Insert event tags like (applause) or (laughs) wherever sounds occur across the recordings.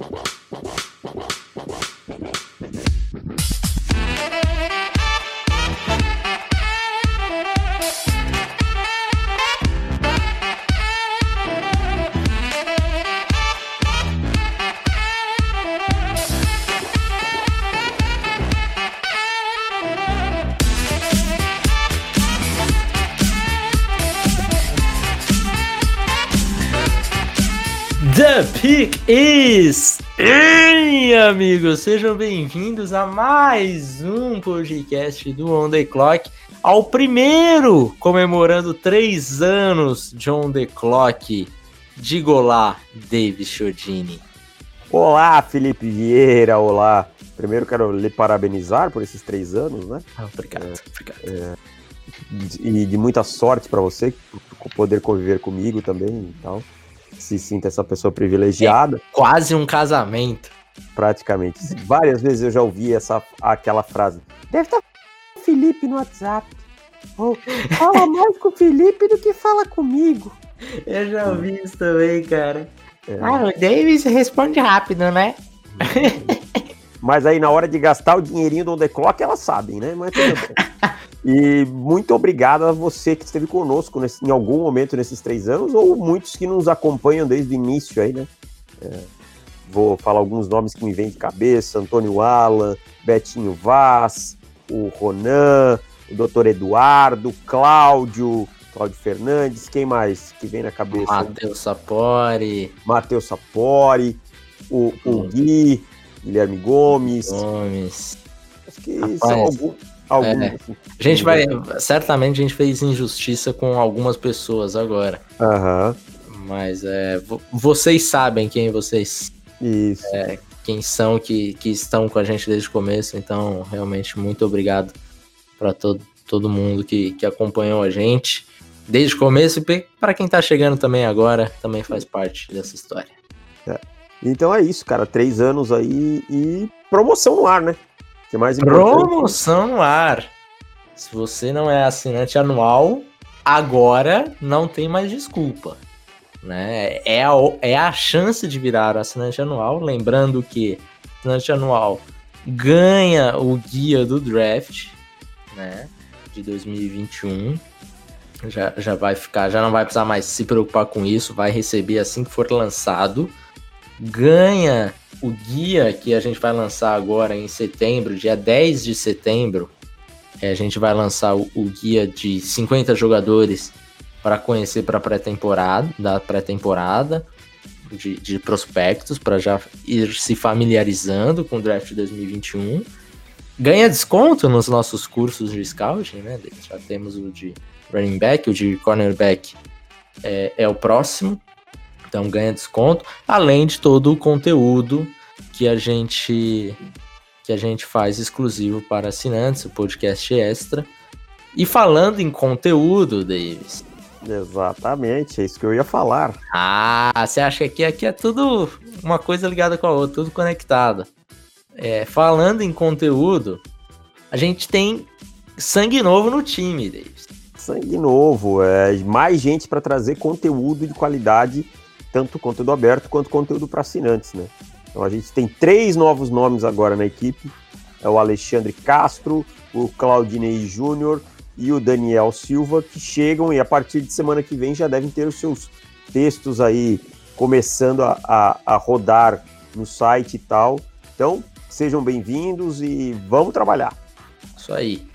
The is in, amigos! Sejam bem-vindos a mais um podcast do On The Clock, ao primeiro comemorando três anos de On The Clock. Diga olá, David Chodini. Olá, Felipe Vieira, olá. Primeiro quero lhe parabenizar por esses três anos, né? Ah, obrigado, é, obrigado. É, e de muita sorte para você, por poder conviver comigo também e tal se sinta essa pessoa privilegiada. É quase um casamento. Praticamente. Várias vezes eu já ouvi essa, aquela frase. Deve estar com o Felipe no WhatsApp. Ou fala mais com o Felipe do que fala comigo. Eu já ouvi isso também, cara. É. Ah, o Davis responde rápido, né? Mas aí na hora de gastar o dinheirinho do On The Clock, elas sabem, né? Mas tudo bem. (laughs) E muito obrigado a você que esteve conosco nesse, em algum momento nesses três anos, ou muitos que nos acompanham desde o início aí, né? É, vou falar alguns nomes que me vêm de cabeça: Antônio Alan, Betinho Vaz, o Ronan, o doutor Eduardo, Cláudio, Cláudio Fernandes, quem mais que vem na cabeça? Matheus Sapori. Matheus Sapori, o, o Gui, Guilherme Gomes. Gomes. Acho que Rapaz, são alguns Algumas. É. A gente vai. Certamente a gente fez injustiça com algumas pessoas agora. Aham. Mas é, vocês sabem quem vocês. Isso. É, quem são que, que estão com a gente desde o começo. Então, realmente, muito obrigado para todo, todo mundo que, que acompanhou a gente desde o começo e para quem tá chegando também agora, também faz parte dessa história. É. Então é isso, cara. Três anos aí e promoção no ar, né? Que é mais. Promoção no ar. Se você não é assinante anual, agora não tem mais desculpa. Né? É, a, é a chance de virar assinante anual. Lembrando que assinante anual ganha o guia do draft né, de 2021. Já, já vai ficar, já não vai precisar mais se preocupar com isso, vai receber assim que for lançado. Ganha o guia que a gente vai lançar agora em setembro, dia 10 de setembro, é, a gente vai lançar o, o guia de 50 jogadores para conhecer para pré-temporada, da pré-temporada de, de, prospectos, para já ir se familiarizando com o draft 2021. Ganha desconto nos nossos cursos de scouting, né? Já temos o de running back, o de cornerback é, é o próximo. Então ganha desconto, além de todo o conteúdo que a gente que a gente faz exclusivo para assinantes, o podcast extra. E falando em conteúdo, Davis. Exatamente, é isso que eu ia falar. Ah, você acha que aqui é tudo uma coisa ligada com a outra, tudo conectado. É, falando em conteúdo, a gente tem sangue novo no time, Davis. Sangue novo, é mais gente para trazer conteúdo de qualidade tanto conteúdo aberto quanto conteúdo para assinantes, né? Então a gente tem três novos nomes agora na equipe: é o Alexandre Castro, o Claudinei Júnior e o Daniel Silva, que chegam e a partir de semana que vem já devem ter os seus textos aí começando a, a, a rodar no site e tal. Então, sejam bem-vindos e vamos trabalhar. Isso aí.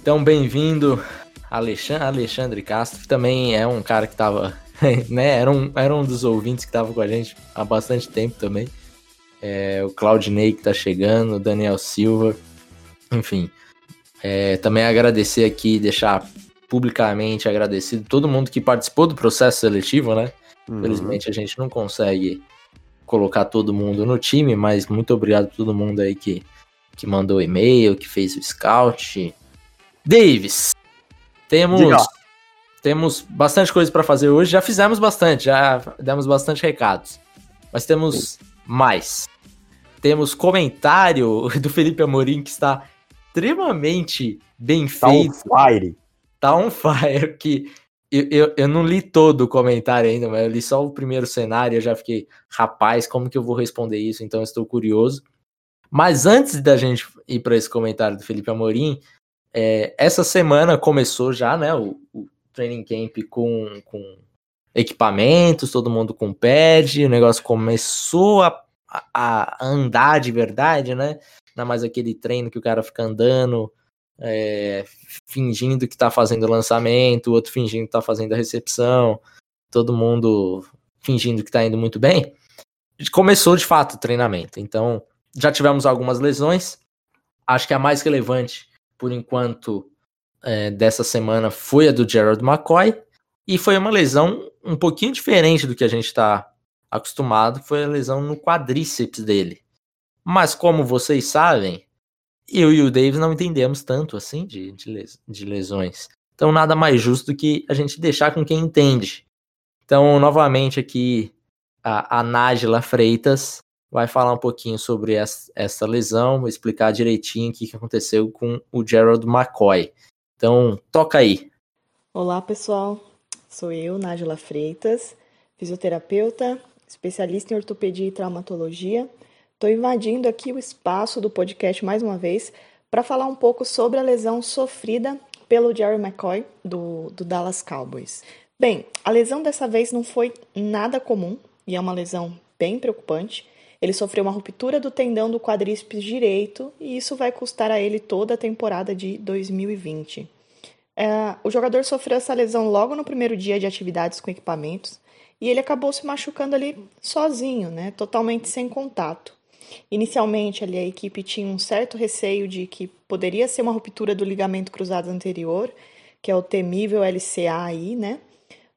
Então, bem-vindo, Alexandre, Alexandre Castro, que também é um cara que estava (laughs) né? Era um, era um dos ouvintes que estava com a gente há bastante tempo também. É, o Claudinei que tá chegando, o Daniel Silva, enfim. É, também agradecer aqui, deixar publicamente agradecido todo mundo que participou do processo seletivo, né? Uhum. Infelizmente a gente não consegue colocar todo mundo no time, mas muito obrigado a todo mundo aí que, que mandou e-mail, que fez o scout. Davis, temos Diga. Temos bastante coisa para fazer hoje. Já fizemos bastante, já demos bastante recados. Mas temos mais. Temos comentário do Felipe Amorim que está extremamente bem tá feito. On fire. Tá on fire. Que eu, eu, eu, não li todo o comentário ainda, mas eu li só o primeiro cenário eu já fiquei, rapaz, como que eu vou responder isso? Então estou curioso. Mas antes da gente ir para esse comentário do Felipe Amorim, é, essa semana começou já, né, o, o training camp com, com equipamentos, todo mundo com pad, o negócio começou a, a andar de verdade, né? Não mais aquele treino que o cara fica andando, é, fingindo que tá fazendo lançamento, o outro fingindo que tá fazendo a recepção, todo mundo fingindo que tá indo muito bem. Começou de fato o treinamento. Então, já tivemos algumas lesões. Acho que a mais relevante, por enquanto, é, dessa semana foi a do Gerald McCoy. E foi uma lesão um pouquinho diferente do que a gente está acostumado, foi a lesão no quadríceps dele. Mas como vocês sabem, eu e o Davis não entendemos tanto assim de, de, de lesões. Então nada mais justo do que a gente deixar com quem entende. Então, novamente aqui, a, a Nájila Freitas vai falar um pouquinho sobre essa, essa lesão, explicar direitinho o que aconteceu com o Gerald McCoy. Então, toca aí. Olá, pessoal. Sou eu, Nájila Freitas, fisioterapeuta, especialista em ortopedia e traumatologia. Estou invadindo aqui o espaço do podcast mais uma vez para falar um pouco sobre a lesão sofrida pelo Jerry McCoy do, do Dallas Cowboys. Bem, a lesão dessa vez não foi nada comum e é uma lesão bem preocupante. Ele sofreu uma ruptura do tendão do quadríceps direito e isso vai custar a ele toda a temporada de 2020. É, o jogador sofreu essa lesão logo no primeiro dia de atividades com equipamentos e ele acabou se machucando ali sozinho, né, totalmente sem contato. Inicialmente, ali a equipe tinha um certo receio de que poderia ser uma ruptura do ligamento cruzado anterior, que é o temível LCA aí, né?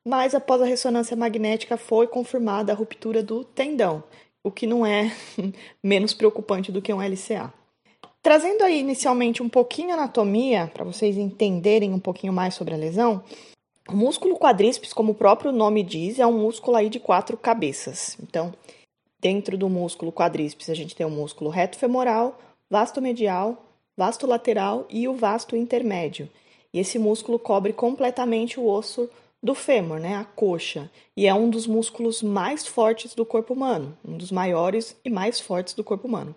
Mas após a ressonância magnética foi confirmada a ruptura do tendão, o que não é (laughs) menos preocupante do que um LCA. Trazendo aí inicialmente um pouquinho anatomia, para vocês entenderem um pouquinho mais sobre a lesão, o músculo quadríceps, como o próprio nome diz, é um músculo aí de quatro cabeças. Então, dentro do músculo quadríceps, a gente tem o músculo reto femoral, vasto medial, vasto lateral e o vasto intermédio. E esse músculo cobre completamente o osso do fêmur, né, a coxa, e é um dos músculos mais fortes do corpo humano, um dos maiores e mais fortes do corpo humano.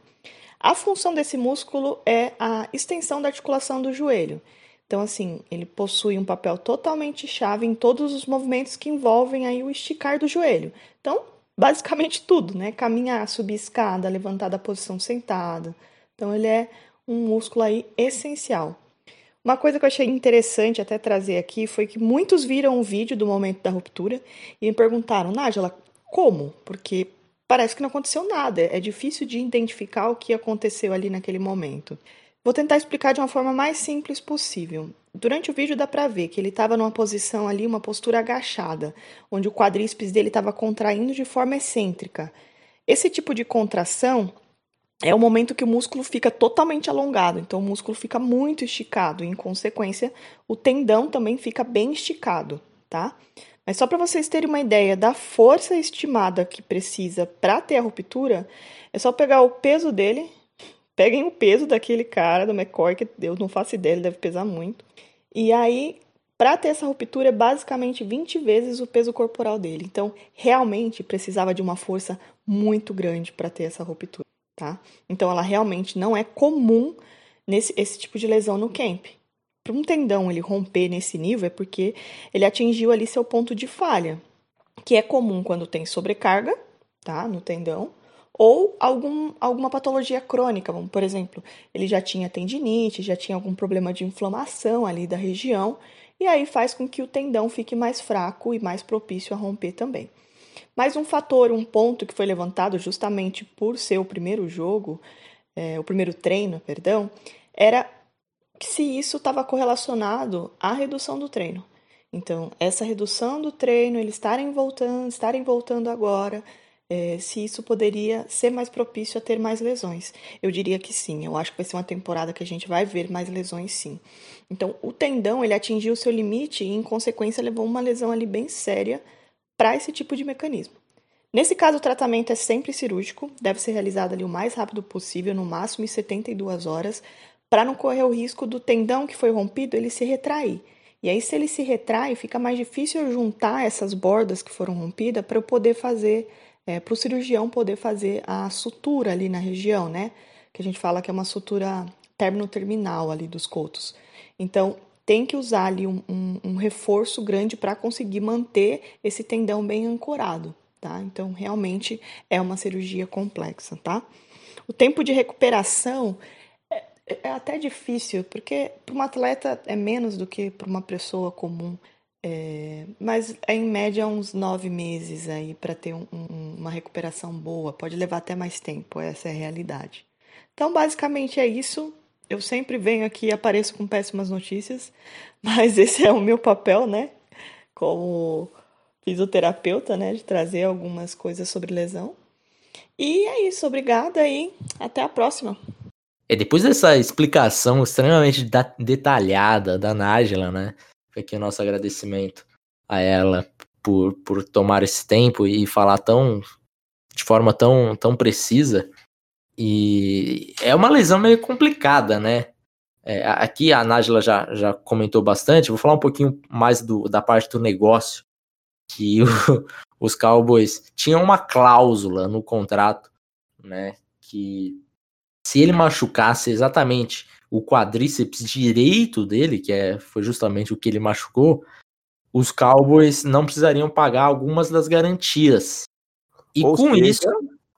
A função desse músculo é a extensão da articulação do joelho. Então, assim, ele possui um papel totalmente chave em todos os movimentos que envolvem aí o esticar do joelho. Então, basicamente tudo, né? Caminhar, subir escada, levantar da posição sentada. Então, ele é um músculo aí essencial. Uma coisa que eu achei interessante até trazer aqui foi que muitos viram o vídeo do momento da ruptura e me perguntaram, Nájila, como? Porque parece que não aconteceu nada. É difícil de identificar o que aconteceu ali naquele momento. Vou tentar explicar de uma forma mais simples possível. Durante o vídeo dá para ver que ele estava numa posição ali, uma postura agachada, onde o quadríceps dele estava contraindo de forma excêntrica. Esse tipo de contração é o momento que o músculo fica totalmente alongado, então o músculo fica muito esticado, e em consequência, o tendão também fica bem esticado, tá? Mas só para vocês terem uma ideia da força estimada que precisa para ter a ruptura, é só pegar o peso dele. Peguem o peso daquele cara, do McCoy, que eu não faço ideia, ele deve pesar muito. E aí, para ter essa ruptura, é basicamente 20 vezes o peso corporal dele. Então, realmente precisava de uma força muito grande para ter essa ruptura, tá? Então, ela realmente não é comum nesse esse tipo de lesão no camp para um tendão ele romper nesse nível é porque ele atingiu ali seu ponto de falha, que é comum quando tem sobrecarga, tá, no tendão, ou algum, alguma patologia crônica, como por exemplo, ele já tinha tendinite, já tinha algum problema de inflamação ali da região, e aí faz com que o tendão fique mais fraco e mais propício a romper também. Mais um fator, um ponto que foi levantado justamente por ser o primeiro jogo, é, o primeiro treino, perdão, era se isso estava correlacionado à redução do treino. Então, essa redução do treino, eles estarem voltando, estarem voltando agora, é, se isso poderia ser mais propício a ter mais lesões. Eu diria que sim. Eu acho que vai ser uma temporada que a gente vai ver mais lesões, sim. Então, o tendão ele atingiu o seu limite e, em consequência, levou uma lesão ali bem séria para esse tipo de mecanismo. Nesse caso, o tratamento é sempre cirúrgico, deve ser realizado ali o mais rápido possível, no máximo em 72 horas, para não correr o risco do tendão que foi rompido ele se retrair. E aí, se ele se retrai, fica mais difícil juntar essas bordas que foram rompidas para eu poder fazer, é, para o cirurgião poder fazer a sutura ali na região, né? Que a gente fala que é uma sutura término-terminal ali dos cotos. Então, tem que usar ali um, um, um reforço grande para conseguir manter esse tendão bem ancorado, tá? Então, realmente é uma cirurgia complexa, tá? O tempo de recuperação é, é até difícil, porque para um atleta é menos do que para uma pessoa comum. É, mas é em média uns nove meses aí para ter um, um, uma recuperação boa. Pode levar até mais tempo, essa é a realidade. Então, basicamente é isso. Eu sempre venho aqui e apareço com péssimas notícias, (laughs) mas esse é o meu papel, né? Como fisioterapeuta, né? De trazer algumas coisas sobre lesão. E é isso, obrigada e até a próxima. É, depois dessa explicação extremamente detalhada da Nájila, né? Aqui o nosso agradecimento a ela por, por tomar esse tempo e falar tão de forma tão, tão precisa. E é uma lesão meio complicada, né? É, aqui a Nájila já, já comentou bastante. Vou falar um pouquinho mais do, da parte do negócio. Que (laughs) o, os Cowboys tinham uma cláusula no contrato, né? Que se ele machucasse exatamente o quadríceps direito dele, que é, foi justamente o que ele machucou, os Cowboys não precisariam pagar algumas das garantias. E Ou com seja, isso.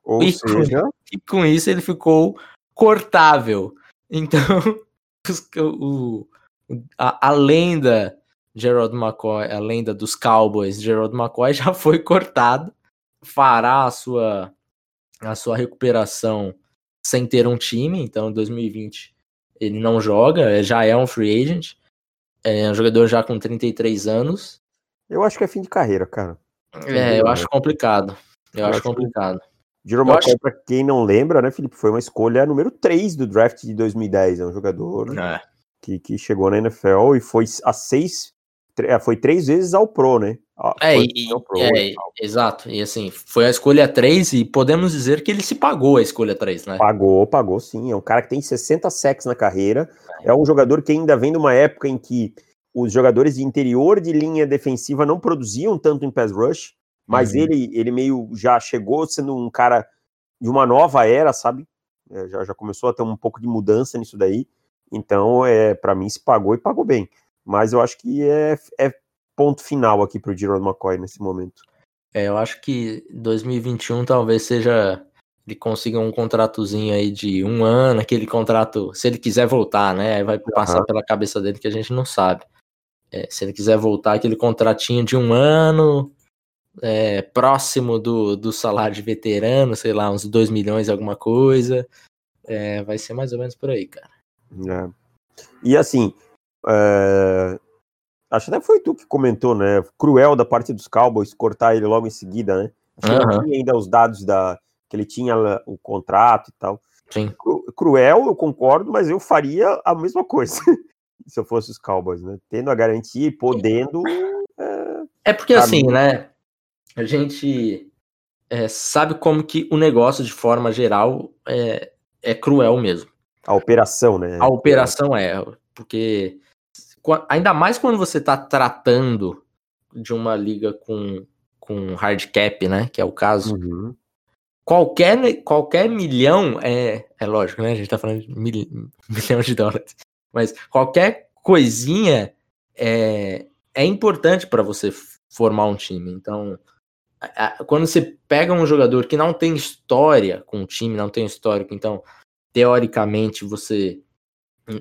Ou e, seja... com, e com isso ele ficou cortável. (laughs) Então, o, a, a lenda Gerald McCoy, a lenda dos Cowboys, Gerald McCoy (laughs) já foi cortado, fará a sua a sua recuperação sem ter um time, então em 2020 ele não joga, já é um free agent, é um jogador já com 33 anos. Eu acho que é fim de carreira, cara. É, eu acho complicado. Eu, eu acho, acho complicado. Jerome acho... pra quem não lembra, né, Felipe, foi uma escolha número 3 do draft de 2010. É um jogador é. Que, que chegou na NFL e foi a seis é, foi três vezes ao Pro, né? É, e, Pro, é exato. E assim, foi a escolha 3 e podemos dizer que ele se pagou a escolha 3, né? Pagou, pagou sim. É um cara que tem 60 sacks na carreira. É. é um jogador que ainda vem de uma época em que os jogadores de interior de linha defensiva não produziam tanto em pass rush, mas uhum. ele, ele meio já chegou sendo um cara de uma nova era, sabe? É, já, já começou a ter um pouco de mudança nisso daí. Então, é, para mim, se pagou e pagou bem. Mas eu acho que é, é ponto final aqui para o Gerald McCoy nesse momento. É, eu acho que 2021 talvez seja ele consiga um contratozinho aí de um ano, aquele contrato, se ele quiser voltar, né? Vai passar uhum. pela cabeça dele que a gente não sabe. É, se ele quiser voltar, aquele contratinho de um ano, é, próximo do, do salário de veterano, sei lá, uns 2 milhões, alguma coisa. É, vai ser mais ou menos por aí, cara. É. E assim, é... Acho que até foi tu que comentou, né? Cruel da parte dos Cowboys cortar ele logo em seguida, né? Uhum. tinha ainda os dados da que ele tinha o contrato e tal. Sim. Cruel, eu concordo, mas eu faria a mesma coisa (laughs) se eu fosse os Cowboys, né? Tendo a garantia e podendo. É, é porque assim, né? A gente é, sabe como que o negócio, de forma geral, é, é cruel mesmo. A operação, né? A operação é, porque ainda mais quando você está tratando de uma liga com, com hard cap, né? Que é o caso. Uhum. Qualquer, qualquer milhão é, é lógico, né? A gente está falando de mil, (laughs) milhões de dólares. Mas qualquer coisinha é, é importante para você formar um time. Então, quando você pega um jogador que não tem história com o time, não tem histórico, então, teoricamente, você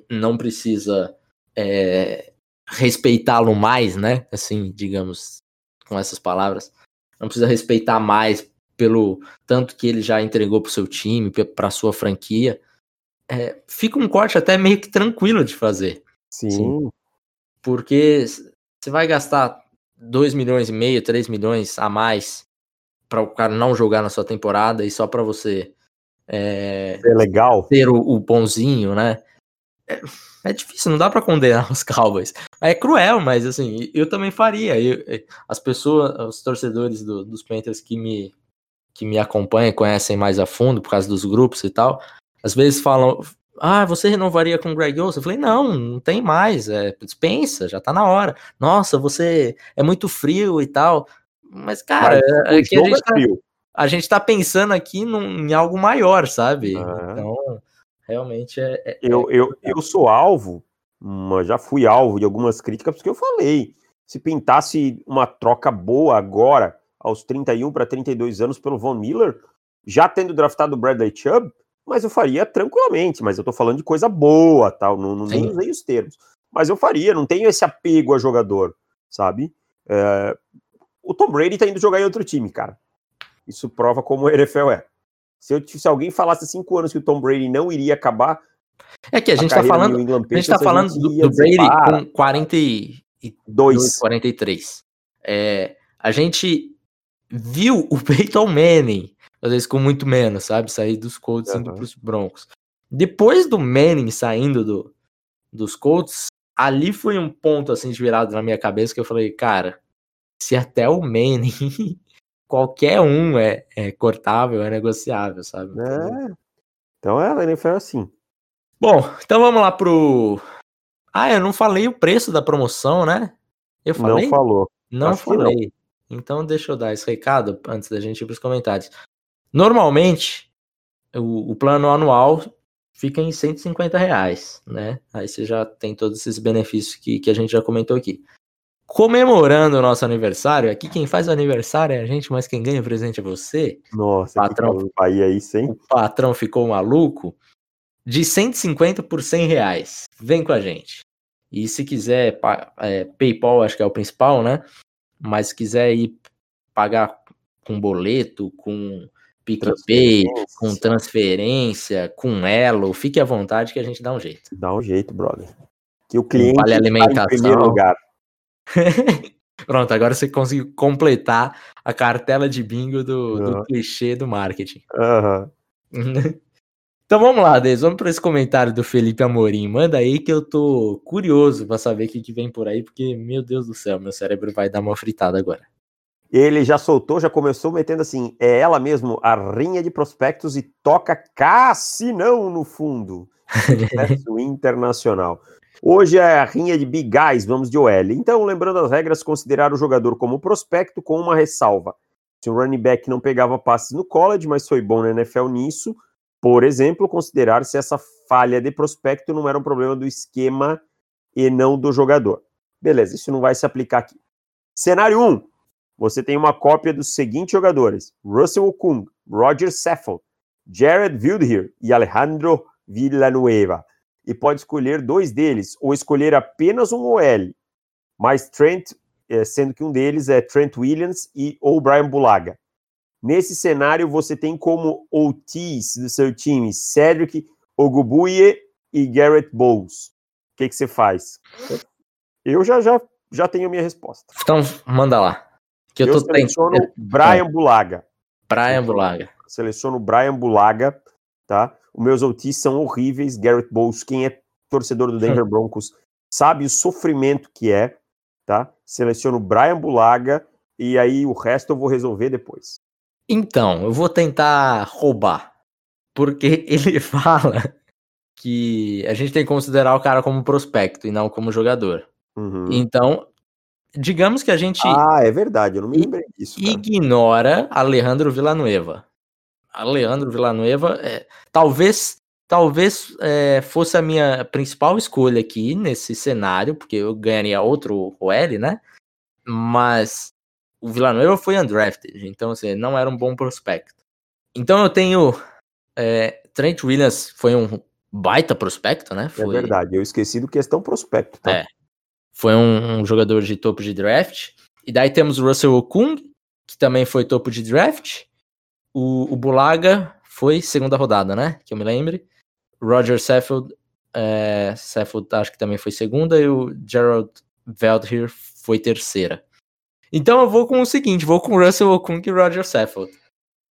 não precisa é, respeitá-lo mais, né? Assim, digamos, com essas palavras. Não precisa respeitar mais pelo tanto que ele já entregou pro seu time, para sua franquia. É, fica um corte até meio que tranquilo de fazer. Sim. Assim, porque você vai gastar 2 milhões e meio, 3 milhões a mais para o cara não jogar na sua temporada e só para você é, é legal ter o, o bonzinho, né? É, é difícil, não dá para condenar (laughs) os Cowboys. É cruel, mas assim, eu também faria. Eu, as pessoas, os torcedores do, dos Panthers que me, que me acompanham, conhecem mais a fundo por causa dos grupos e tal, às vezes falam, ah, você renovaria com o Greg Olson? Eu falei, não, não tem mais, é, dispensa, já tá na hora. Nossa, você é muito frio e tal. Mas, cara, Mas, é, a, gente tá, a gente tá pensando aqui num, em algo maior, sabe? Então, realmente é. é eu, eu, eu sou alvo, mas já fui alvo de algumas críticas, porque eu falei. Se pintasse uma troca boa agora, aos 31 para 32 anos, pelo Von Miller, já tendo draftado o Bradley Chubb, mas eu faria tranquilamente, mas eu tô falando de coisa boa, tal, não, não nem usei os termos. Mas eu faria, não tenho esse apego a jogador, sabe? É... O Tom Brady tá indo jogar em outro time, cara. Isso prova como o NFL é. Se, eu, se alguém falasse cinco anos que o Tom Brady não iria acabar. É que a gente a tá falando. A gente tá falando do, do Brady com 42, 43. É, a gente viu o Peyton Manning às vezes com muito menos, sabe? Sair dos Colts uhum. indo pros Broncos. Depois do Manning saindo do, dos Colts, ali foi um ponto assim de virada na minha cabeça que eu falei, cara, se até o Manning, (laughs) qualquer um é, é cortável, é negociável, sabe? É. Então é, a NFL é assim. Bom, então vamos lá pro. Ah, eu não falei o preço da promoção, né? Eu falei? Não falou. Não Acho falei. Não. Então deixa eu dar esse recado antes da gente ir para os comentários. Normalmente, o, o, plano anual fica em 150 reais, né? Aí você já tem todos esses benefícios que, que a gente já comentou aqui. Comemorando o nosso aniversário, aqui quem faz o aniversário é a gente, mas quem ganha o presente é você. Nossa, patrão, aí, aí sim. O patrão ficou maluco. De 150 por 100 reais. Vem com a gente. E se quiser, é, PayPal acho que é o principal, né? Mas se quiser ir pagar com boleto, com PicPay, com transferência, com Elo, fique à vontade que a gente dá um jeito. Dá um jeito, brother. Que o cliente vale alimentação. Tá em primeiro lugar. (laughs) Pronto, agora você conseguiu completar a cartela de bingo do, uhum. do clichê do marketing. Uhum. (laughs) então vamos lá, Deus, vamos para esse comentário do Felipe Amorim. Manda aí que eu tô curioso para saber o que, que vem por aí, porque, meu Deus do céu, meu cérebro vai dar uma fritada agora. Ele já soltou, já começou metendo assim, é ela mesmo, a rinha de prospectos e toca Cassinão no fundo. (laughs) internacional. Hoje é a rinha de big guys, vamos de OL. Então, lembrando as regras, considerar o jogador como prospecto com uma ressalva. Se o running back não pegava passes no college, mas foi bom na NFL nisso, por exemplo, considerar se essa falha de prospecto não era um problema do esquema e não do jogador. Beleza, isso não vai se aplicar aqui. Cenário 1, você tem uma cópia dos seguintes jogadores: Russell Okung, Roger Saffold, Jared Wildher e Alejandro Villanueva. E pode escolher dois deles, ou escolher apenas um OL, mas Trent, eh, sendo que um deles é Trent Williams e ou Brian Bulaga. Nesse cenário, você tem como OTs do seu time Cedric Ogubuye e Garrett Bowles. O que, que você faz? Eu já, já, já tenho a minha resposta. Então, manda lá. Que eu, eu tô seleciono tentando... Brian é. Bulaga. Brian Bulaga. Seleciono Brian Bulaga, tá? Os meus OTs são horríveis. Garrett Bowles, quem é torcedor do (laughs) Denver Broncos, sabe o sofrimento que é, tá? Seleciono Brian Bulaga e aí o resto eu vou resolver depois. Então, eu vou tentar roubar. Porque (laughs) ele fala que a gente tem que considerar o cara como prospecto e não como jogador. Uhum. Então, digamos que a gente. Ah, é verdade, eu não me lembrei disso. Cara. Ignora Alejandro Villanueva. Alejandro Villanueva, é, talvez talvez é, fosse a minha principal escolha aqui nesse cenário, porque eu ganharia outro OL, né? Mas o Villanueva foi undrafted, então assim, não era um bom prospecto. Então eu tenho é, Trent Williams foi um baita prospecto, né? É foi... É verdade, eu esqueci do questão prospecto, tá? É, foi um, um, jogador de topo de draft. E daí temos o Russell Okung, que também foi topo de draft. O, o Bulaga foi segunda rodada, né? Que eu me lembre. Roger Saffold, é, Saffold acho que também foi segunda. E o Gerald Veldheer foi terceira. Então eu vou com o seguinte, vou com o Russell Okung e Roger Saffold.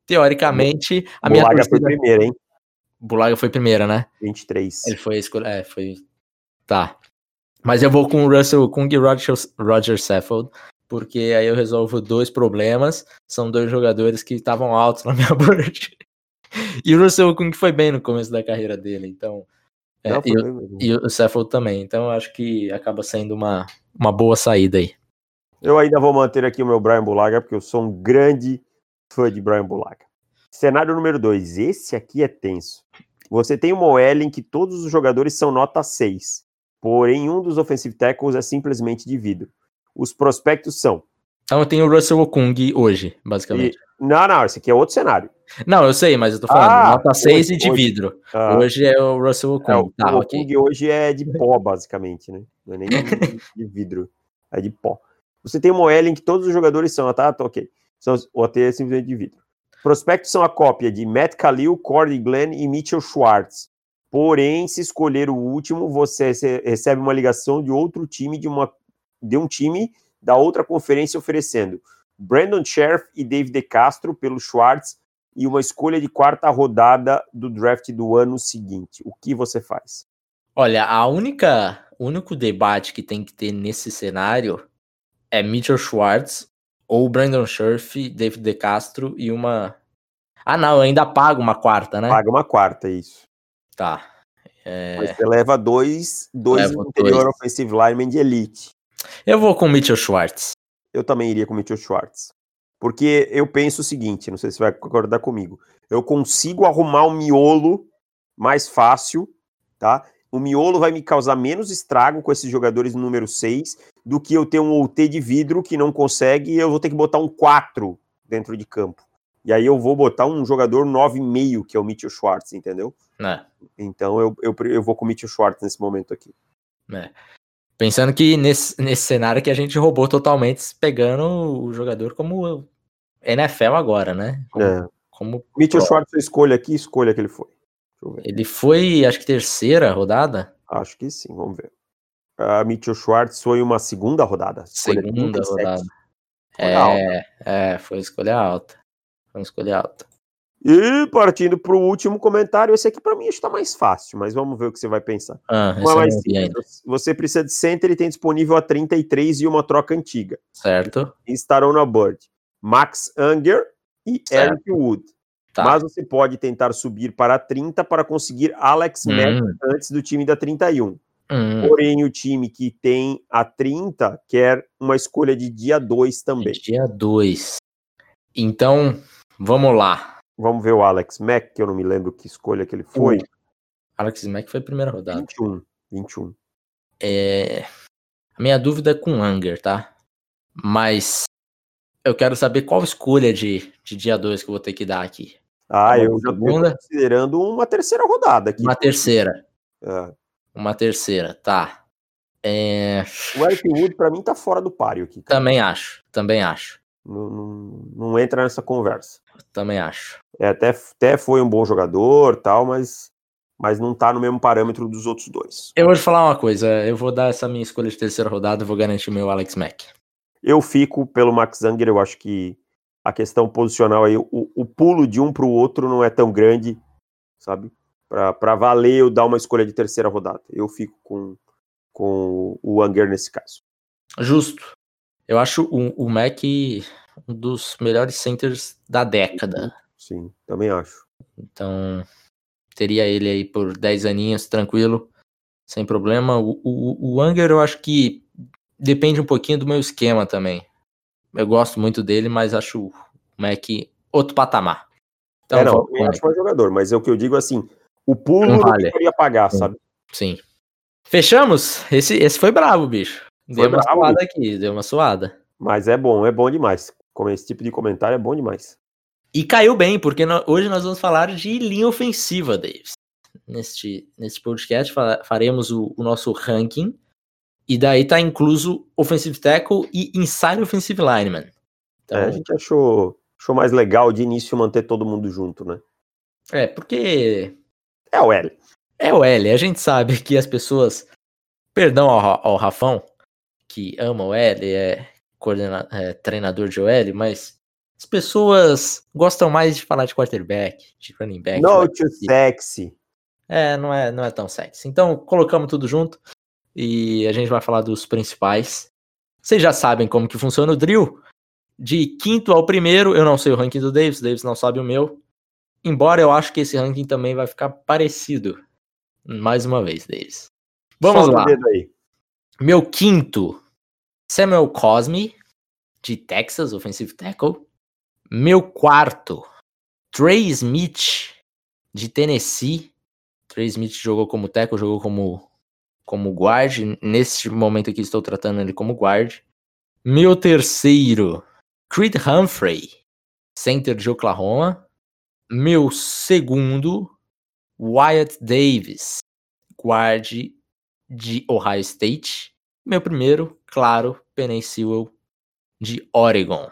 Teoricamente, a minha Bulaga torcida... foi primeira, hein? Bulaga foi primeira, né? 23. Ele foi escolhido. É, foi. Tá. Mas eu vou com o Russell Kung e Roger, Roger Saffold, porque aí eu resolvo dois problemas. São dois jogadores que estavam altos na (laughs) minha board. E o Russell Kung foi bem no começo da carreira dele, então É, e, o, e o Seffold também. Então eu acho que acaba sendo uma, uma boa saída aí. Eu ainda vou manter aqui o meu Brian Bulaga, porque eu sou um grande fã de Brian Bulaga. Cenário número 2. Esse aqui é tenso. Você tem uma OL em que todos os jogadores são nota 6, porém um dos offensive tackles é simplesmente de vidro. Os prospectos são. Então eu tenho o Russell Okung hoje, basicamente. E... Não, não, esse aqui é outro cenário. Não, eu sei, mas eu tô falando, ah, nota 6 e de hoje, vidro. Ah, hoje é o Russell Okung. É, o, tá, o okay. hoje é de pó, basicamente, né? Não é nem de, de vidro, é de pó. Você tem uma OL em que todos os jogadores são, tá? tá ok. São, o AT é simplesmente de vidro. Prospectos são a cópia de Matt Khalil, Corey Glenn e Mitchell Schwartz. Porém, se escolher o último, você recebe uma ligação de outro time, de, uma, de um time da outra conferência oferecendo Brandon Sheriff e David De Castro pelo Schwartz e uma escolha de quarta rodada do draft do ano seguinte. O que você faz? Olha, a única, o único debate que tem que ter nesse cenário é Mitchell Schwartz ou Brandon Scherf, David De Castro e uma. Ah, não, eu ainda pago uma quarta, né? Paga uma quarta, isso. Tá. É... Mas você leva dois, dois interior dois. offensive linemen de elite. Eu vou com Mitchell Schwartz. Eu também iria com Mitchell Schwartz. Porque eu penso o seguinte, não sei se você vai concordar comigo. Eu consigo arrumar um miolo mais fácil, tá? O miolo vai me causar menos estrago com esses jogadores no número 6 do que eu ter um OT de vidro que não consegue e eu vou ter que botar um 4 dentro de campo. E aí eu vou botar um jogador 9,5, que é o Mitchell Schwartz, entendeu? É. Então eu, eu, eu vou com o Mitchell Schwartz nesse momento aqui. É. Pensando que nesse, nesse cenário que a gente roubou totalmente, pegando o jogador como NFL agora, né? Como, é. como Mitchell pro. Schwartz, escolha aqui, escolha que ele foi. Ele foi, acho que terceira rodada? Acho que sim, vamos ver. A Mitchell Schwartz foi uma segunda rodada. Segunda rodada. É, é, foi escolha alta. Uma escolha alta. E partindo para o último comentário, esse aqui para mim está mais fácil, mas vamos ver o que você vai pensar. Ah, mais Você precisa de center e tem disponível a 33 e uma troca antiga. Certo. estarão na Bird. Max Anger e certo. Eric Wood. Tá. Mas você pode tentar subir para 30 para conseguir Alex hum. Mack antes do time da 31. Hum. Porém, o time que tem a 30 quer uma escolha de dia 2 também. Dia 2. Então, vamos lá. Vamos ver o Alex Mack, que eu não me lembro que escolha que ele foi. Alex Mack foi a primeira rodada. 21. 21. É... A minha dúvida é com Anger, tá? Mas eu quero saber qual escolha de, de dia 2 que eu vou ter que dar aqui. Ah, eu já estou considerando uma terceira rodada aqui. Uma terceira. É. Uma terceira, tá. É... O Eric Wood, pra mim, tá fora do páreo aqui. Cara. Também acho, também acho. Não, não, não, entra nessa conversa. Também acho. É, até, até foi um bom jogador tal, mas, mas não tá no mesmo parâmetro dos outros dois. Eu vou te falar uma coisa, eu vou dar essa minha escolha de terceira rodada e vou garantir o meu Alex Mack. Eu fico pelo Max Zanger, eu acho que a questão posicional aí, o, o pulo de um para o outro não é tão grande, sabe? Para valer eu dar uma escolha de terceira rodada. Eu fico com, com o Anger nesse caso. Justo. Eu acho o, o Mac um dos melhores centers da década. Sim, também acho. Então, teria ele aí por 10 aninhos, tranquilo, sem problema. O, o, o Anger eu acho que depende um pouquinho do meu esquema também. Eu gosto muito dele, mas acho o Mac outro patamar. Então, é, não, eu acho mais jogador, mas é o que eu digo assim, o pulo não vale. eu pagar, Sim. sabe? Sim. Fechamos? Esse, esse foi bravo, bicho. Deu foi uma bravo, suada aqui, deu uma suada. Mas é bom, é bom demais. Como esse tipo de comentário é bom demais. E caiu bem, porque no, hoje nós vamos falar de linha ofensiva, Davis. Neste, neste podcast faremos o, o nosso ranking e daí tá incluso offensive tackle e inside offensive lineman. Então, é, a gente achou, achou mais legal de início manter todo mundo junto, né? É, porque. É o L. É o L. A gente sabe que as pessoas. Perdão ao, ao Rafão, que ama o L, é, coordena, é treinador de OL, mas as pessoas gostam mais de falar de quarterback, de running back. Not too sexy. É, não é, não é tão sexy. Então, colocamos tudo junto e a gente vai falar dos principais. Vocês já sabem como que funciona o drill. De quinto ao primeiro, eu não sei o ranking do Davis, o Davis não sabe o meu. Embora eu acho que esse ranking também vai ficar parecido. mais uma vez, Davis. Vamos Solta lá. Meu quinto, Samuel Cosme, de Texas, offensive tackle. Meu quarto, Trey Smith, de Tennessee. Trey Smith jogou como tackle, jogou como, como guard. Nesse momento aqui estou tratando ele como guard. Meu terceiro, Creed Humphrey, center de Oklahoma. Meu segundo, Wyatt Davis, guard de Ohio State. Meu primeiro, claro, Penny Sewell de Oregon.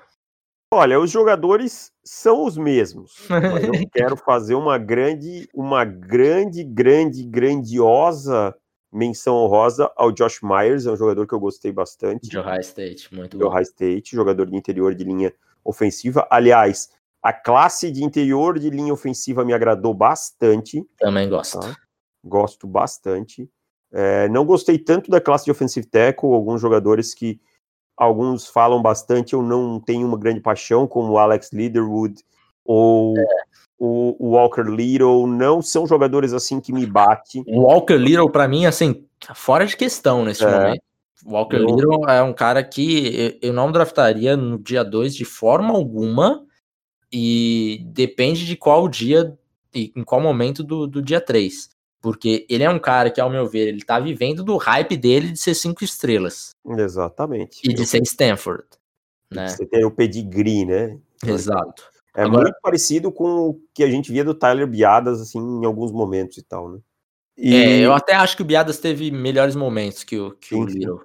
Olha, os jogadores são os mesmos, (laughs) mas eu quero fazer uma grande, uma grande, grande, grandiosa menção honrosa ao Josh Myers, é um jogador que eu gostei bastante. De Ohio State, muito de bom. Ohio State, jogador de interior de linha ofensiva. Aliás, a classe de interior de linha ofensiva me agradou bastante. Também gosto. Tá. Gosto bastante. É, não gostei tanto da classe de offensive tackle, alguns jogadores que alguns falam bastante, eu não tenho uma grande paixão, como o Alex Leatherwood ou o, o Walker Little, não são jogadores assim que me bate. O Walker Little, pra mim, assim, fora de questão nesse É. momento. Walker Eu- Little é um cara que eu eu não draftaria no dia 2 de forma alguma. E depende de qual dia e em qual momento do, do dia 3. Porque ele é um cara que, ao meu ver, ele tá vivendo do hype dele de ser cinco estrelas. Exatamente. E de ser Stanford. Né? Você tem o pedigree, né? Exato. É Agora- muito parecido com o que a gente via do Tyler Biadas, assim, em alguns momentos e tal, né? E, É, eu até acho que o Biadas teve melhores momentos que o, que o Sim, sim. Little.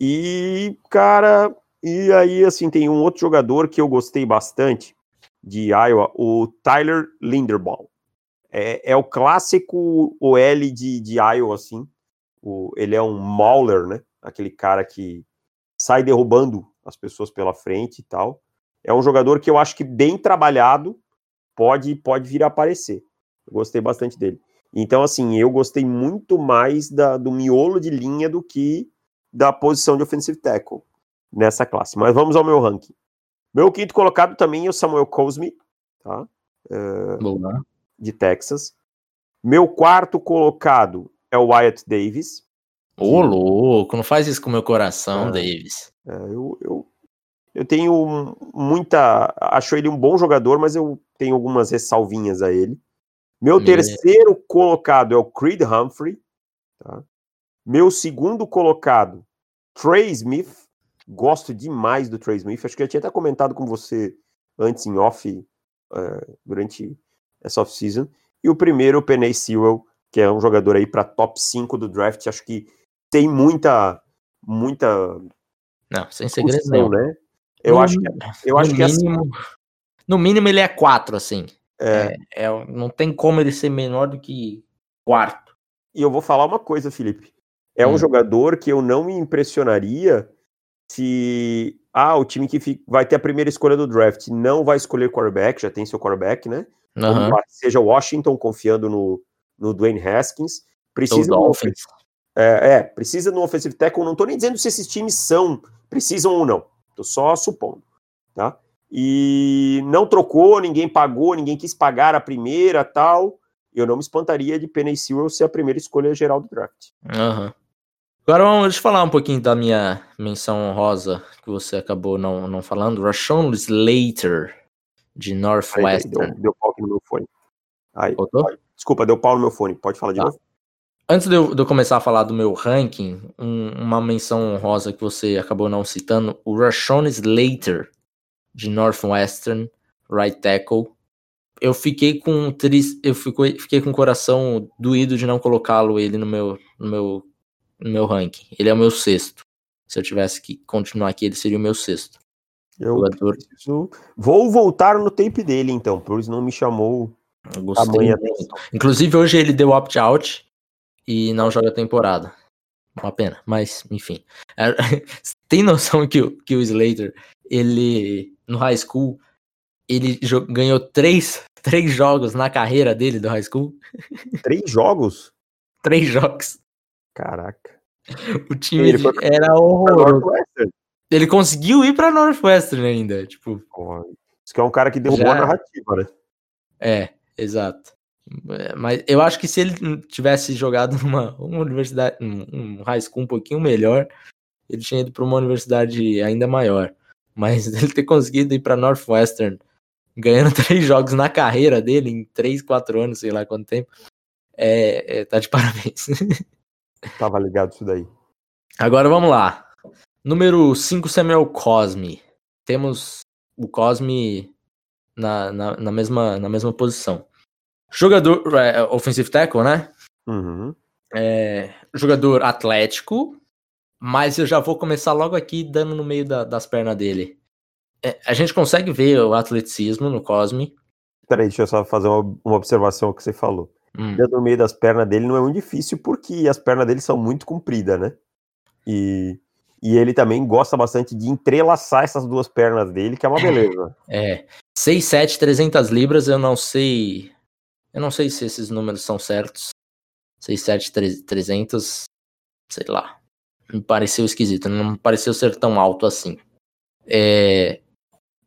e, cara, e aí, assim, tem um outro jogador que eu gostei bastante de Iowa, o Tyler Linderbaum. É, é o clássico OL de, de Iowa, assim. O, ele é um mauler, né? Aquele cara que sai derrubando as pessoas pela frente e tal. É um jogador que eu acho que bem trabalhado pode, pode vir a aparecer. Eu gostei bastante dele. Então, assim, eu gostei muito mais da, do miolo de linha do que da posição de offensive tackle nessa classe. Mas vamos ao meu ranking. Meu quinto colocado também é o Samuel Cosme, tá? Boa. De Texas. Meu quarto colocado é o Wyatt Davis. Ô, louco, não faz isso com o meu coração, Ah. Davis. É, eu, eu, eu tenho muita. Acho ele um bom jogador, mas eu tenho algumas ressalvinhas a ele. Meu Me- terceiro colocado é o Creed Humphrey. tá? Meu segundo colocado, Trey Smith. Gosto demais do Trey Smith. Acho que eu tinha até comentado com você antes em off, eh, durante essa off-season. E o primeiro, o Penay Sewell, que é um jogador aí para top 5 do draft. Acho que tem muita, muita Não, sem segredo nenhum. né? Eu No- acho que, eu no acho que assim, mínimo, No mínimo ele é 4, assim. é, É, é- não tem como ele ser menor do que quarto. E eu vou falar uma coisa, Felipe. É um Hum. jogador que eu não me impressionaria se ah, o time que vai ter a primeira escolha do draft não vai escolher quarterback, já tem seu quarterback, né? Lá, seja Washington confiando no, no Dwayne Haskins. Precisa Dolphins. É, é, precisa um offensive tackle. Não tô nem dizendo se esses times são, precisam ou não. Tô só supondo, tá? E não trocou, ninguém pagou, ninguém quis pagar a primeira, tal. Eu não me espantaria de Penny Sewell ser a primeira escolha geral do draft. Aham. Agora vamos falar um pouquinho da minha menção honrosa que você acabou não, não falando. Rashawn Slater, de Aí, aí, Northwestern. deu, deu pau no meu fone. Aí, pode- desculpa, deu pau no meu fone. Pode falar de Tá. novo? Antes de eu, de eu começar a falar do meu ranking, um- uma menção honrosa que você acabou não citando, o Rashawn Slater, de Northwestern, right tackle. Eu fiquei com tris, eu fico, fiquei com o coração doído de não colocá-lo ele no meu, no meu, no meu ranking. Ele é o meu sexto. Se eu tivesse que continuar aqui, ele seria o meu sexto. Eu preciso... Vou voltar no tape dele, então, por isso não me chamou tamanha. Inclusive, hoje ele deu opt-out e não joga a temporada. Uma pena, mas enfim. É, (laughs) Tem noção que o, que o Slater, ele, no high school, ele ganhou três, (laughs) três jogos na carreira dele do high school? (laughs) Três jogos? Três jogos. Caraca. O time Ele foi era horroroso. Ele conseguiu ir pra Northwestern ainda. Tipo, Isso que é um cara que derrubou Já. a narrativa, né? é, exato. É, mas eu acho que se ele tivesse jogado (laughs) numa uma universidade, um high school um pouquinho melhor, ele tinha ido para uma universidade ainda maior. Mas (laughs) ele ter conseguido ir para Northwestern, ganhando (laughs) três jogos na carreira dele, em três, quatro anos, sei lá quanto tempo, é, é tá de parabéns. Tava ligado isso daí. Agora vamos lá. Número 5, Samuel Cosme. Temos o Cosme na, na, na, mesma, na mesma posição. Jogador é, offensive tackle, né? Uhum. É, jogador atlético, mas eu já vou começar logo aqui dando no meio da, das pernas dele. É, a gente consegue ver o atleticismo no Cosme. Peraí, deixa eu só fazer uma, uma observação ao que você falou. Hum. Dando no meio das pernas dele não é muito difícil porque as pernas dele são muito compridas, né? E, e ele também gosta bastante de entrelaçar essas duas pernas dele, que é uma beleza. É. 6, 7, 300 libras, eu não sei eu não sei se esses números são certos. 67, 300, sei lá. Me pareceu esquisito, não me pareceu ser tão alto assim. É...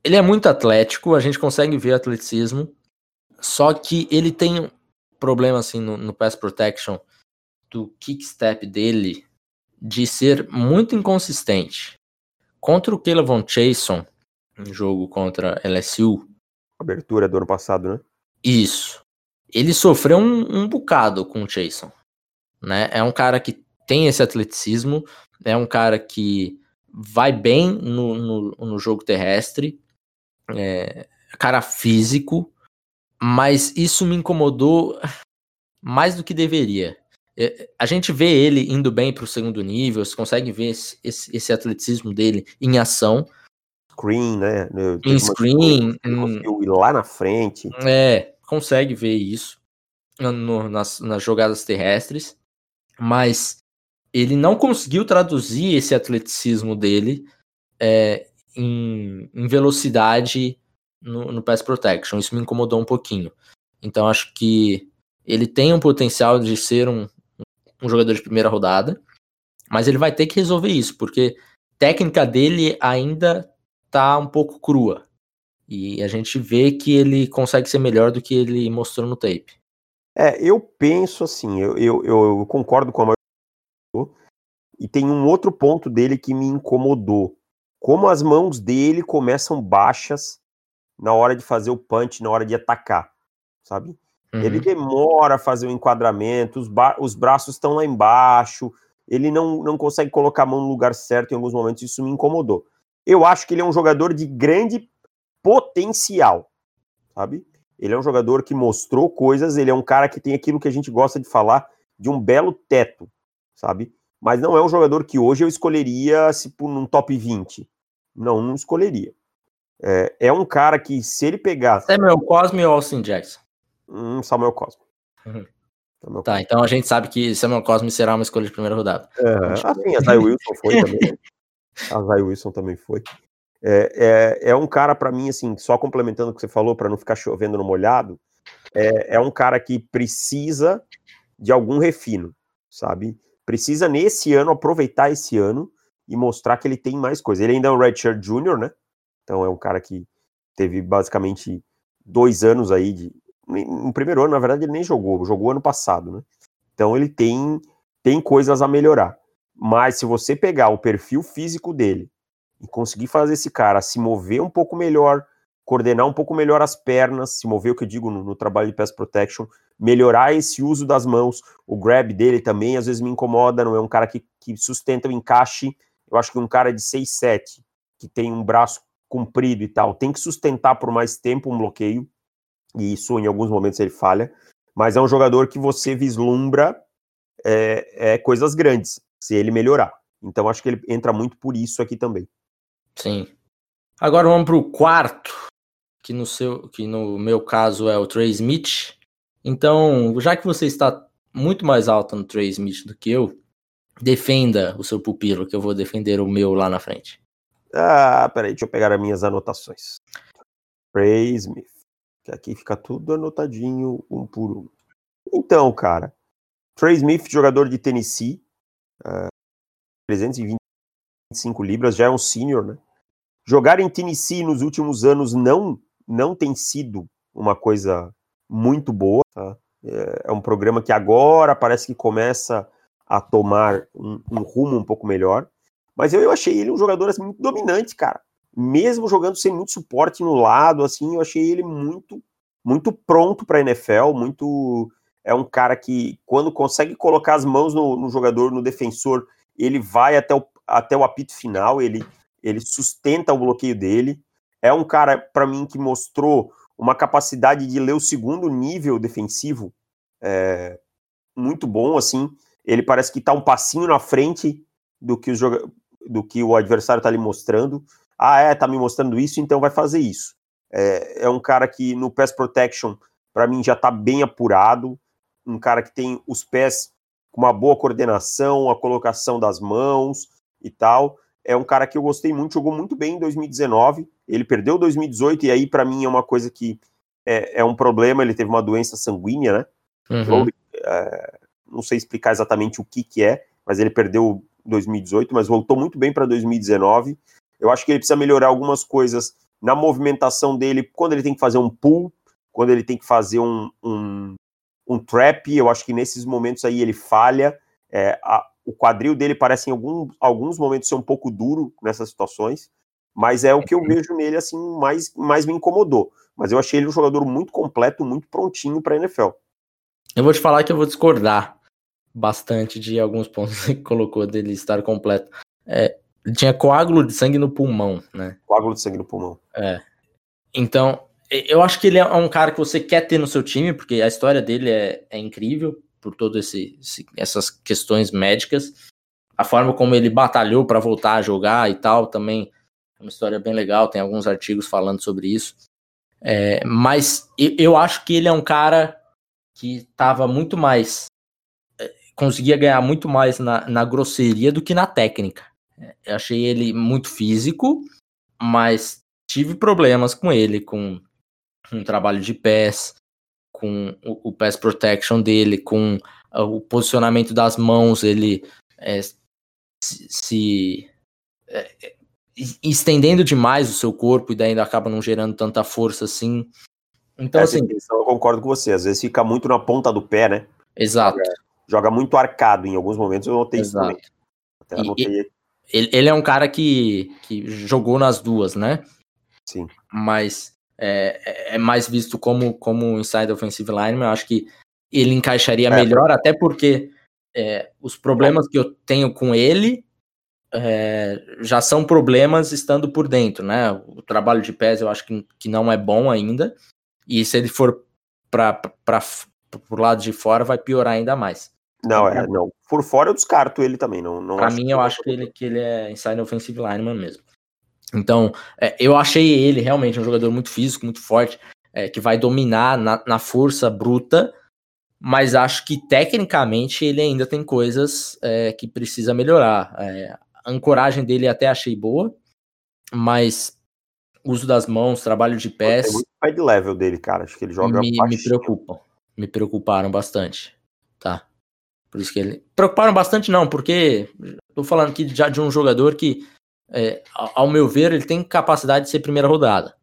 Ele é muito atlético, a gente consegue ver atleticismo, só que ele tem um problema assim no, no pass protection do kick step dele de ser muito inconsistente. Contra o Caleb Von Chason, um jogo contra LSU. Abertura do ano passado, né? Isso ele sofreu um, um bocado com o Jason. Né? É um cara que tem esse atleticismo, é um cara que vai bem no, no, no jogo terrestre, é, cara físico, mas isso me incomodou mais do que deveria. É, a gente vê ele indo bem para o segundo nível, você consegue ver esse, esse, esse atleticismo dele em ação. Screen, né? Em screen. Ir lá na frente. É, consegue ver isso no, nas, nas jogadas terrestres, mas ele não conseguiu traduzir esse atleticismo dele é, em, em, velocidade no, no pass protection. Isso me incomodou um pouquinho. Então acho que ele tem um potencial de ser um, um jogador de primeira rodada, mas ele vai ter que resolver isso, porque técnica dele ainda tá um pouco crua. E a gente vê que ele consegue ser melhor do que ele mostrou no tape. É, eu penso assim, eu, eu, eu concordo com a maioria. E tem um outro ponto dele que me incomodou. Como as mãos dele começam baixas na hora de fazer o punch, na hora de atacar, sabe? Uhum. Ele demora a fazer o enquadramento, os, os braços estão lá embaixo, ele não, não consegue colocar a mão no lugar certo em alguns momentos, isso me incomodou. Eu acho que ele é um jogador de grande potencial, sabe? Ele é um jogador que mostrou coisas, ele é um cara que tem aquilo que a gente gosta de falar, de um belo teto, sabe? Mas não é um jogador que hoje eu escolheria se por um top 20. Não, não escolheria. É, é um cara que, se ele pegar. Samuel Cosme ou Austin Jackson? Hum, Samuel Cosme. Uhum. Samuel tá, Cosme. então a gente sabe que Samuel Cosme será uma escolha de primeira rodada. É, ah, sim, a Zay Wilson foi também. (laughs) A Zay Wilson também foi. É, é, é um cara, para mim, assim, só complementando o que você falou, para não ficar chovendo no molhado, é, é um cara que precisa de algum refino, sabe? Precisa, nesse ano, aproveitar esse ano e mostrar que ele tem mais coisa. Ele ainda é um Redshirt Junior, né? Então é um cara que teve basicamente dois anos aí de. No primeiro ano, na verdade, ele nem jogou, jogou ano passado, né? Então ele tem, tem coisas a melhorar. Mas se você pegar o perfil físico dele e conseguir fazer esse cara se mover um pouco melhor, coordenar um pouco melhor as pernas, se mover, o que eu digo no, no, trabalho de pass protection, melhorar esse uso das mãos, o grab dele também às vezes me incomoda, não é um cara que, que sustenta o encaixe, eu acho que um cara de 6, 7, que tem um braço comprido e tal, tem que sustentar por mais tempo um bloqueio, e isso em alguns momentos ele falha, mas é um jogador que você vislumbra é, é coisas grandes, se ele melhorar. Então acho que ele entra muito por isso aqui também. Sim. Agora vamos para o quarto, que no, seu, que no meu caso é o Trey Smith. Então, já que você está muito mais alto no Trey Smith do que eu, defenda o seu pupilo, que eu vou defender o meu lá na frente. Ah, peraí, deixa eu pegar as minhas anotações. Trey Smith. Que aqui fica tudo anotadinho, um por um. Então, cara, Trey Smith, jogador de Tennessee, uh, 320 25 libras, já é um sênior, né? Jogar em Tennessee nos últimos anos não não tem sido uma coisa muito boa, tá? É, é um programa que agora parece que começa a tomar um, um rumo um pouco melhor. Mas eu, eu achei ele um jogador assim, muito dominante, cara. Mesmo jogando sem muito suporte no lado, assim, eu achei ele muito, muito pronto para a NFL, muito é um cara que, quando consegue colocar as mãos no, no, jogador, no defensor, ele vai até o, até o apito final, ele, ele sustenta o bloqueio dele. É um cara, para mim, que mostrou uma capacidade de ler o segundo nível defensivo é, muito bom, assim. Ele parece que está um passinho na frente do que, os do que o adversário está lhe mostrando. Ah, é, tá me mostrando isso, então vai fazer isso. É, é um cara que no pass protection, para mim, já está bem apurado um cara que tem os pés com uma boa coordenação, a colocação das mãos e tal. É um cara que eu gostei muito, jogou muito bem em 2019. Ele perdeu 2018 e aí para mim é uma coisa que é, é, um problema. Ele teve uma doença sanguínea, né? Uhum. É, não sei explicar exatamente o que que é, mas ele perdeu 2018, mas voltou muito bem para 2019. Eu acho que ele precisa melhorar algumas coisas na movimentação dele, quando ele tem que fazer um pull, quando ele tem que fazer um, um, um trap, eu acho que nesses momentos aí ele falha. É, a, o quadril dele parece em algum, alguns momentos ser um pouco duro nessas situações, mas é o que eu vejo nele assim mais, mais me incomodou. Mas eu achei ele um jogador muito completo, muito prontinho para a NFL. Eu vou te falar que eu vou discordar bastante de alguns pontos (laughs) que colocou dele estar completo. É, tinha coágulo de sangue no pulmão, né? Coágulo de sangue no pulmão. É. Então, eu acho que ele é um cara que você quer ter no seu time, porque a história dele é, é incrível por todas essas questões médicas. A forma como ele batalhou para voltar a jogar e tal também é uma história bem legal. Tem alguns artigos falando sobre isso. É, mas eu, eu, acho que ele é um cara que estava muito mais. É, conseguia ganhar muito mais na, na grosseria do que na técnica. É, eu achei ele muito físico, mas tive problemas com ele, com um trabalho de pés, com o, o pass protection dele, com uh, o posicionamento das mãos, ele é, se, se é, estendendo demais o seu corpo e daí ainda acaba não gerando tanta força assim. Então, é, assim. Eu concordo com você, às vezes fica muito na ponta do pé, né? Exato. Joga, joga muito arcado em alguns momentos, eu notei Exato. isso também. Até e, ele, ele é um cara que, que jogou nas duas, né? Sim. Mas é, é, é mais visto como, como inside offensive lineman. Eu acho que ele encaixaria é, melhor, até porque é, os problemas que eu tenho com ele é, já são problemas estando por dentro, né? O trabalho de pés eu acho que, que não é bom ainda. E se ele for para o lado de fora, vai piorar ainda mais. Não, é, não. Por fora eu descarto ele também. Não, não pra mim, eu acho que ele, que ele é inside offensive lineman mesmo. Então, é, eu achei ele realmente um jogador muito físico, muito forte, é, que vai dominar na, na, força bruta, mas acho que tecnicamente ele ainda tem coisas é, que precisa melhorar. É, a ancoragem dele até achei boa, mas uso das mãos, trabalho de pés. Tem muito de level dele, cara. Acho que ele joga. Me, me preocupam. Me preocuparam bastante. Por isso que ele. Preocuparam bastante, não, porque tô falando aqui já de um jogador que é, ao meu ver, ele tem capacidade de ser primeira rodada.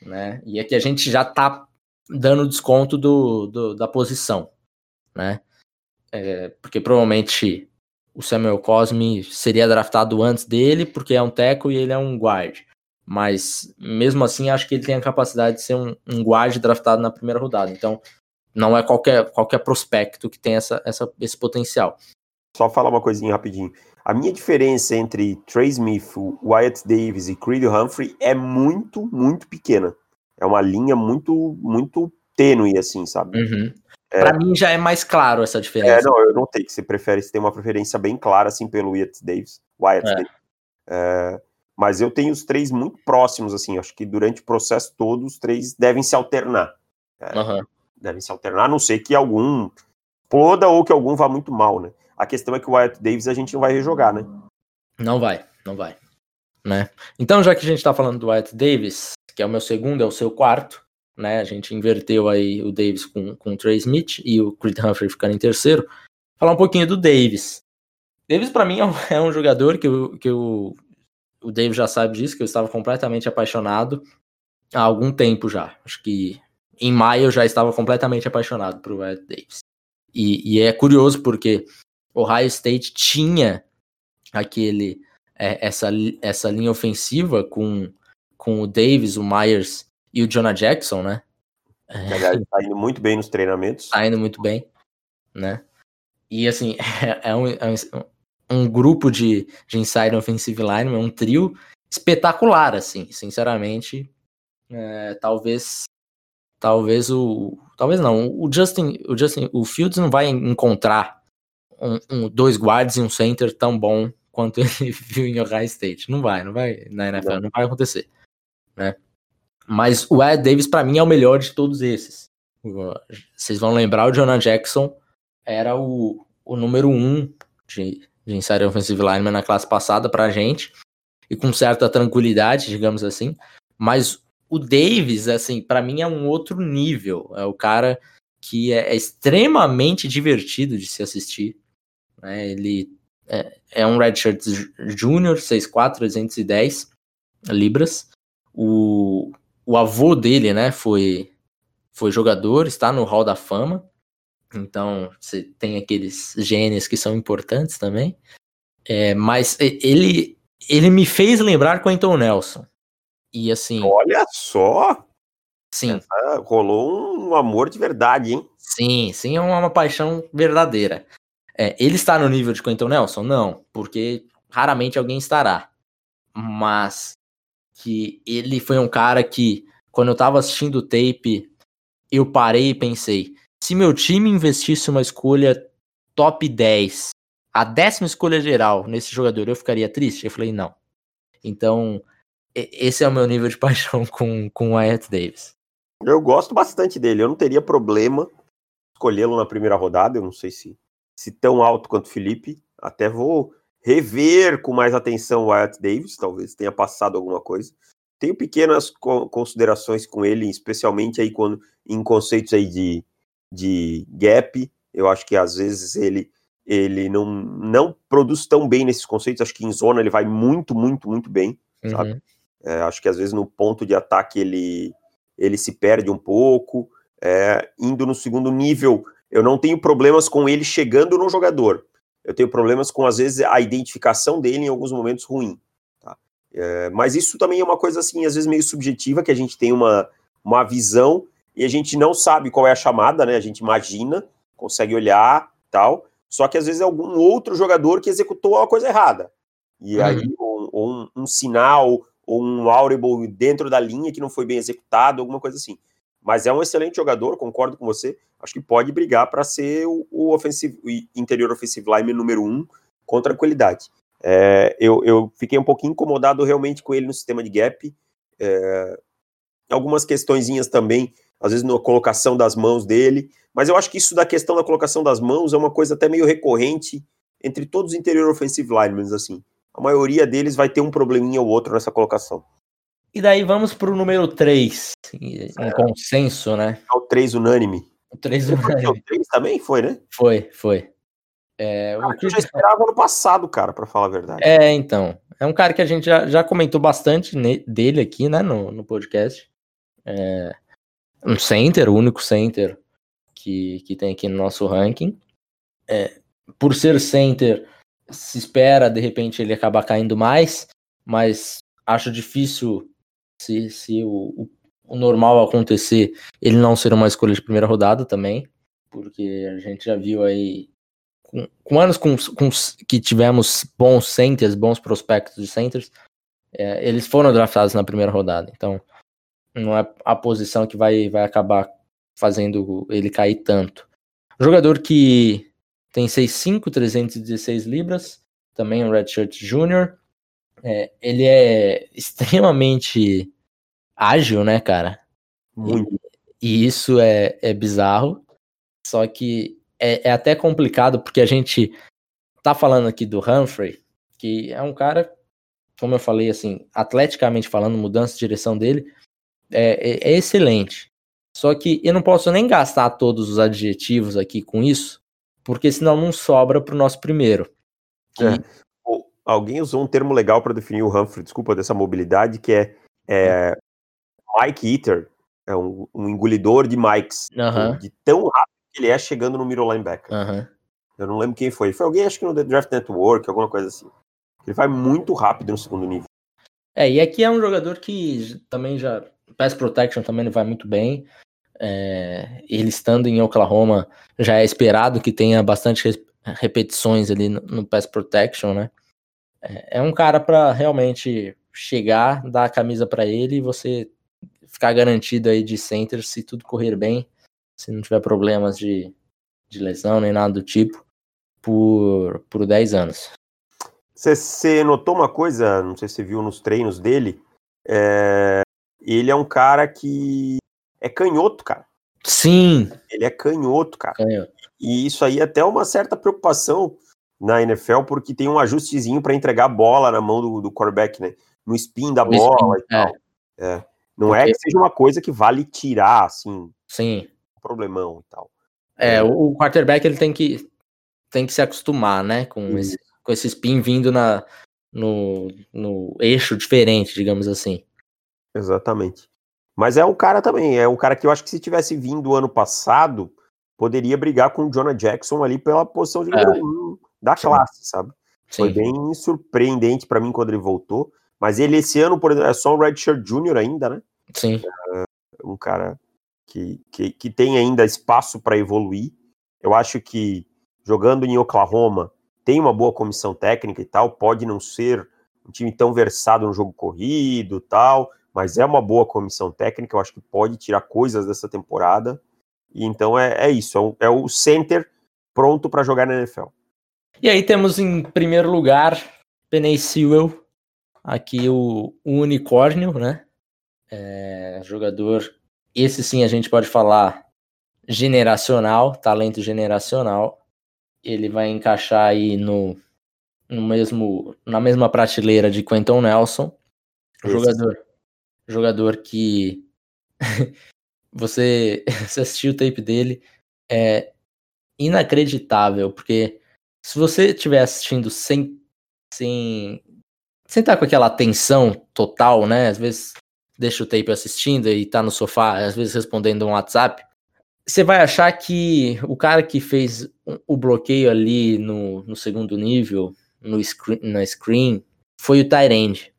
Né? E aqui a gente já tá dando desconto do, do da posição. Né? É, porque provavelmente o Samuel Cosme seria draftado antes dele, porque é um teco e ele é um guard. Mas mesmo assim, acho que ele tem a capacidade de ser um, um guard draftado na primeira rodada. Então, não é qualquer, qualquer prospecto que tem essa, essa, esse potencial. Só falar uma coisinha rapidinho. A minha diferença entre Trey Smith, Wyatt Davis e Creed Humphrey é muito, muito pequena. É uma linha muito, muito tênue, assim, sabe? Uhum. É, pra mim já é mais claro essa diferença. É, não, eu notei que você prefere, você tem uma preferência bem clara, assim, pelo Wyatt Davis. Wyatt é. Davis. É, mas eu tenho os três muito próximos, assim, acho que durante o processo todo os três devem se alternar. Uhum. Devem se alternar, a não ser que algum exploda ou que algum vá muito mal, né? A questão é que o Wyatt Davis a gente não vai rejogar, né? Não vai, não vai. Né? Então, já que a gente tá falando do Wyatt Davis, que é o meu segundo, é o seu quarto, né? A gente inverteu aí o Davis com, com o Trey Smith e o Creed Humphrey ficando em terceiro. Falar um pouquinho do Davis. Davis, para mim, é um, (laughs) é um, jogador que, eu, que eu, o Davis já sabe disso, que eu estava completamente apaixonado há algum tempo já. Acho que em maio eu já estava completamente apaixonado por Wyatt Davis. E, e, é curioso porque Ohio State tinha aquele é, essa, essa linha ofensiva com, com o Davis, o Myers e o Jonah Jackson, né? Aliás, tá indo muito bem nos treinamentos. Tá indo muito bem, né? E assim, (laughs) é, é, um, é um, um, grupo de, de inside offensive line, é um trio espetacular, assim, sinceramente. É, talvez talvez o talvez não o Justin o Justin o Fields não vai encontrar um, um, dois guards e um center tão bom quanto (laughs) ele viu em Ohio State. Não vai não vai na NFL não, não vai acontecer né? Mas o Ed Davis para mim é o melhor de todos esses. Vocês vão lembrar o Jonah Jackson era o, o número um de, de inside offensive lineman na classe passada pra gente e com certa tranquilidade digamos assim. Mas o Davis, assim, para mim é um outro nível. É o cara que é, é extremamente divertido de se assistir. Né? Ele é, é um redshirt júnior, 6'4", 310 libras. O, o avô dele, né, foi, foi jogador, está no Hall da Fama. Então, você tem aqueles genes que são importantes também. É, mas ele, ele me fez lembrar Quentin Nelson. E assim. Olha só! Sim. Essa, rolou um amor de verdade, hein? Sim, sim, é uma, uma paixão verdadeira. É, ele está no nível de Quentin Nelson? Não, porque raramente alguém estará. Mas que ele foi um cara que, quando eu estava assistindo o tape, eu parei e pensei: se meu time investisse uma escolha top 10, a décima escolha geral nesse jogador, eu ficaria triste? Eu falei: não. Então, esse é o meu nível de (laughs) paixão com, com o Wyatt Davis. Eu gosto bastante dele. Eu não teria problema escolhê-lo na primeira rodada. Eu não sei se, se tão alto quanto o Felipe. Até vou rever com mais atenção o Wyatt Davis. Talvez tenha passado alguma coisa. Tenho pequenas considerações com ele, especialmente aí quando em conceitos aí de, de gap. Eu acho que às vezes ele ele não, não produz tão bem nesses conceitos. Acho que em zona ele vai muito, muito, muito bem, uhum. sabe? É, acho que às vezes no ponto de ataque ele, ele se perde um pouco. É, indo no segundo nível, eu não tenho problemas com ele chegando no jogador. Eu tenho problemas com, às vezes, a identificação dele em alguns momentos ruim. Tá? É, mas isso também é uma coisa, assim, às vezes meio subjetiva, que a gente tem uma, uma visão e a gente não sabe qual é a chamada, né? A gente imagina, consegue olhar tal. Só que às vezes é algum outro jogador que executou a coisa errada. E uhum. aí, ou, ou um, um, sinal, ou um audible dentro da linha que não foi bem executado, alguma coisa assim. Mas é um excelente jogador, concordo com você. Acho que pode brigar para ser o, o, ofensivo, o interior offensive line número um com tranquilidade. É, eu, eu, fiquei um pouquinho incomodado realmente com ele no sistema de gap. É, algumas questõezinhas também, às vezes na colocação das mãos dele. Mas eu acho que isso da questão da colocação das mãos é uma coisa até meio recorrente entre todos os interior offensive linemen, assim a maioria deles vai ter um probleminha ou outro nessa colocação. E daí vamos para o número 3, em é. consenso, né? É o 3 unânime. O 3 unânime. O 3 também foi, né? Foi, foi. É, o que eu já esperava no passado, cara, para falar a verdade. É, então. É um cara que a gente já, já comentou bastante dele aqui, né, no, no podcast. É um center, o único center que, que tem aqui no nosso ranking. É, por ser center, se espera de repente ele acabar caindo mais, mas acho difícil se, se o, o, normal acontecer ele não ser uma escolha de primeira rodada também, porque a gente já viu aí com, com anos com, com, que tivemos bons centers, bons prospectos de centers, é, eles foram draftados na primeira rodada, então não é a posição que vai, vai acabar fazendo ele cair tanto. Jogador que tem 6'5", 316 libras, também um redshirt júnior. É, ele é extremamente ágil, né, cara? Muito. E, e isso é, é bizarro. Só que é, é, até complicado porque a gente tá falando aqui do Humphrey, que é um cara, como eu falei, assim, atleticamente falando, mudança de direção dele é, é, é excelente. Só que eu não posso nem gastar todos os adjetivos aqui com isso, porque senão não sobra para o nosso primeiro. Que... É. Alguém usou um termo legal para definir o Humphrey, desculpa, dessa mobilidade, que é, é Mike Eater. É um, um engolidor de mics. Aham. De tão rápido que ele é chegando no middle linebacker. Eu não lembro quem foi. Foi alguém, acho que no The Draft Network, alguma coisa assim. Ele vai muito rápido no segundo nível. É, e aqui é um jogador que também já. Pass protection também não vai muito bem. É, ele estando em Oklahoma, já é esperado que tenha bastante repetições ali no, no pass protection, né? É, é um cara para realmente chegar, dar a camisa para ele e você ficar garantido aí de center se tudo correr bem, se não tiver problemas de, de lesão nem nada do tipo, por, por 10 anos. Você notou uma coisa, não sei se você viu nos treinos dele, é, ele é um cara que é canhoto, cara. Sim, Ele é canhoto, cara. canhoto. E isso aí é até uma certa preocupação na NFL, porque tem um ajustezinho para entregar a bola na mão do, do quarterback, né? No spin da O bola spin, e tal. É. Não Porque- é que seja uma coisa que vale tirar, assim, um sim. problemão e tal. É, o, o quarterback ele tem que, tem que se acostumar, né, com Isso. esse, com esse spin vindo na, no, no eixo diferente, digamos assim. Exatamente. Mas é um cara também, é um cara que eu acho que se tivesse vindo ano passado, poderia brigar com o Jonah Jackson ali pela posição de É. número um da classe, sabe? Foi Sim, bem surpreendente pra mim quando ele voltou. Mas ele esse ano, por exemplo, é só um Redshirt Júnior ainda, né? sim, um cara que, que, que tem ainda espaço para evoluir. Eu acho que jogando em Oklahoma tem uma boa comissão técnica e tal, pode não ser um time tão versado no jogo corrido tal, mas é uma boa comissão técnica, eu acho que pode tirar coisas dessa temporada. E então é, é isso, é o, é o center pronto para jogar na NFL. E aí temos em primeiro lugar Penei Sewell, aqui o, o unicórnio, né? É, jogador, esse sim a gente pode falar generacional, talento generacional. Ele vai encaixar aí no, no mesmo, na mesma prateleira de Quentin Nelson. Esse. Jogador, jogador que (laughs) você, (laughs) você assistiu o tape dele, é inacreditável, porque se você estiver assistindo sem, sem, sem estar com aquela atenção total, né? Às vezes deixa o tape assistindo e tá no sofá, às vezes respondendo um WhatsApp, você vai achar que o cara que fez o- o bloqueio ali no, no segundo nível, no screen, na screen, foi o Tyrande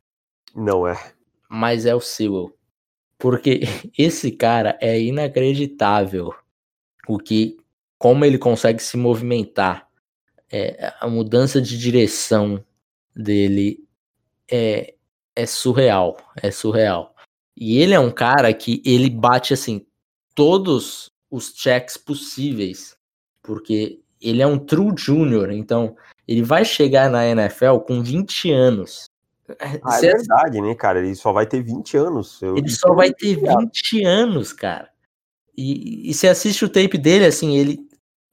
Não é. Mas é o Sewell. Porque (laughs) esse cara é inacreditável o que como ele consegue se movimentar. É, a mudança de direção dele é, é surreal, é surreal. E ele é um cara que ele bate assim todos os checks possíveis, porque ele é um true junior, então ele vai chegar na NFL com 20 anos. Ah, é Você verdade, né, cara? Ele só vai ter 20 anos. Eu- ele só vai ter tinha 20 anos, cara. E, e você assiste o tape dele, assim, ele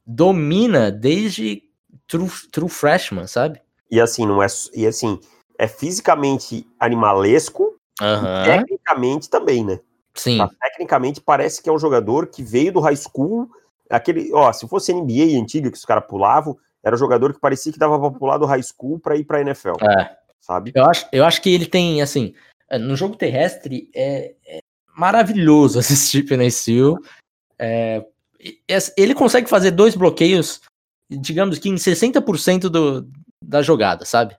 domina desde true, true freshman, sabe? E assim, não é. E assim, é fisicamente animalesco, Aham. tecnicamente também, né? Sim, Tá? Tecnicamente parece que é um jogador que veio do high school. Aquele, ó, se fosse NBA antiga que os caras pulavam, era um jogador que parecia que dava pra pular do high school pra ir pra NFL, é. Sabe? Eu acho, eu acho que ele tem, assim, é, no jogo terrestre é, é maravilhoso (laughs) assistir Sewell. É, e- es- ele consegue fazer dois bloqueios, digamos que em 60% do, da jogada, sabe?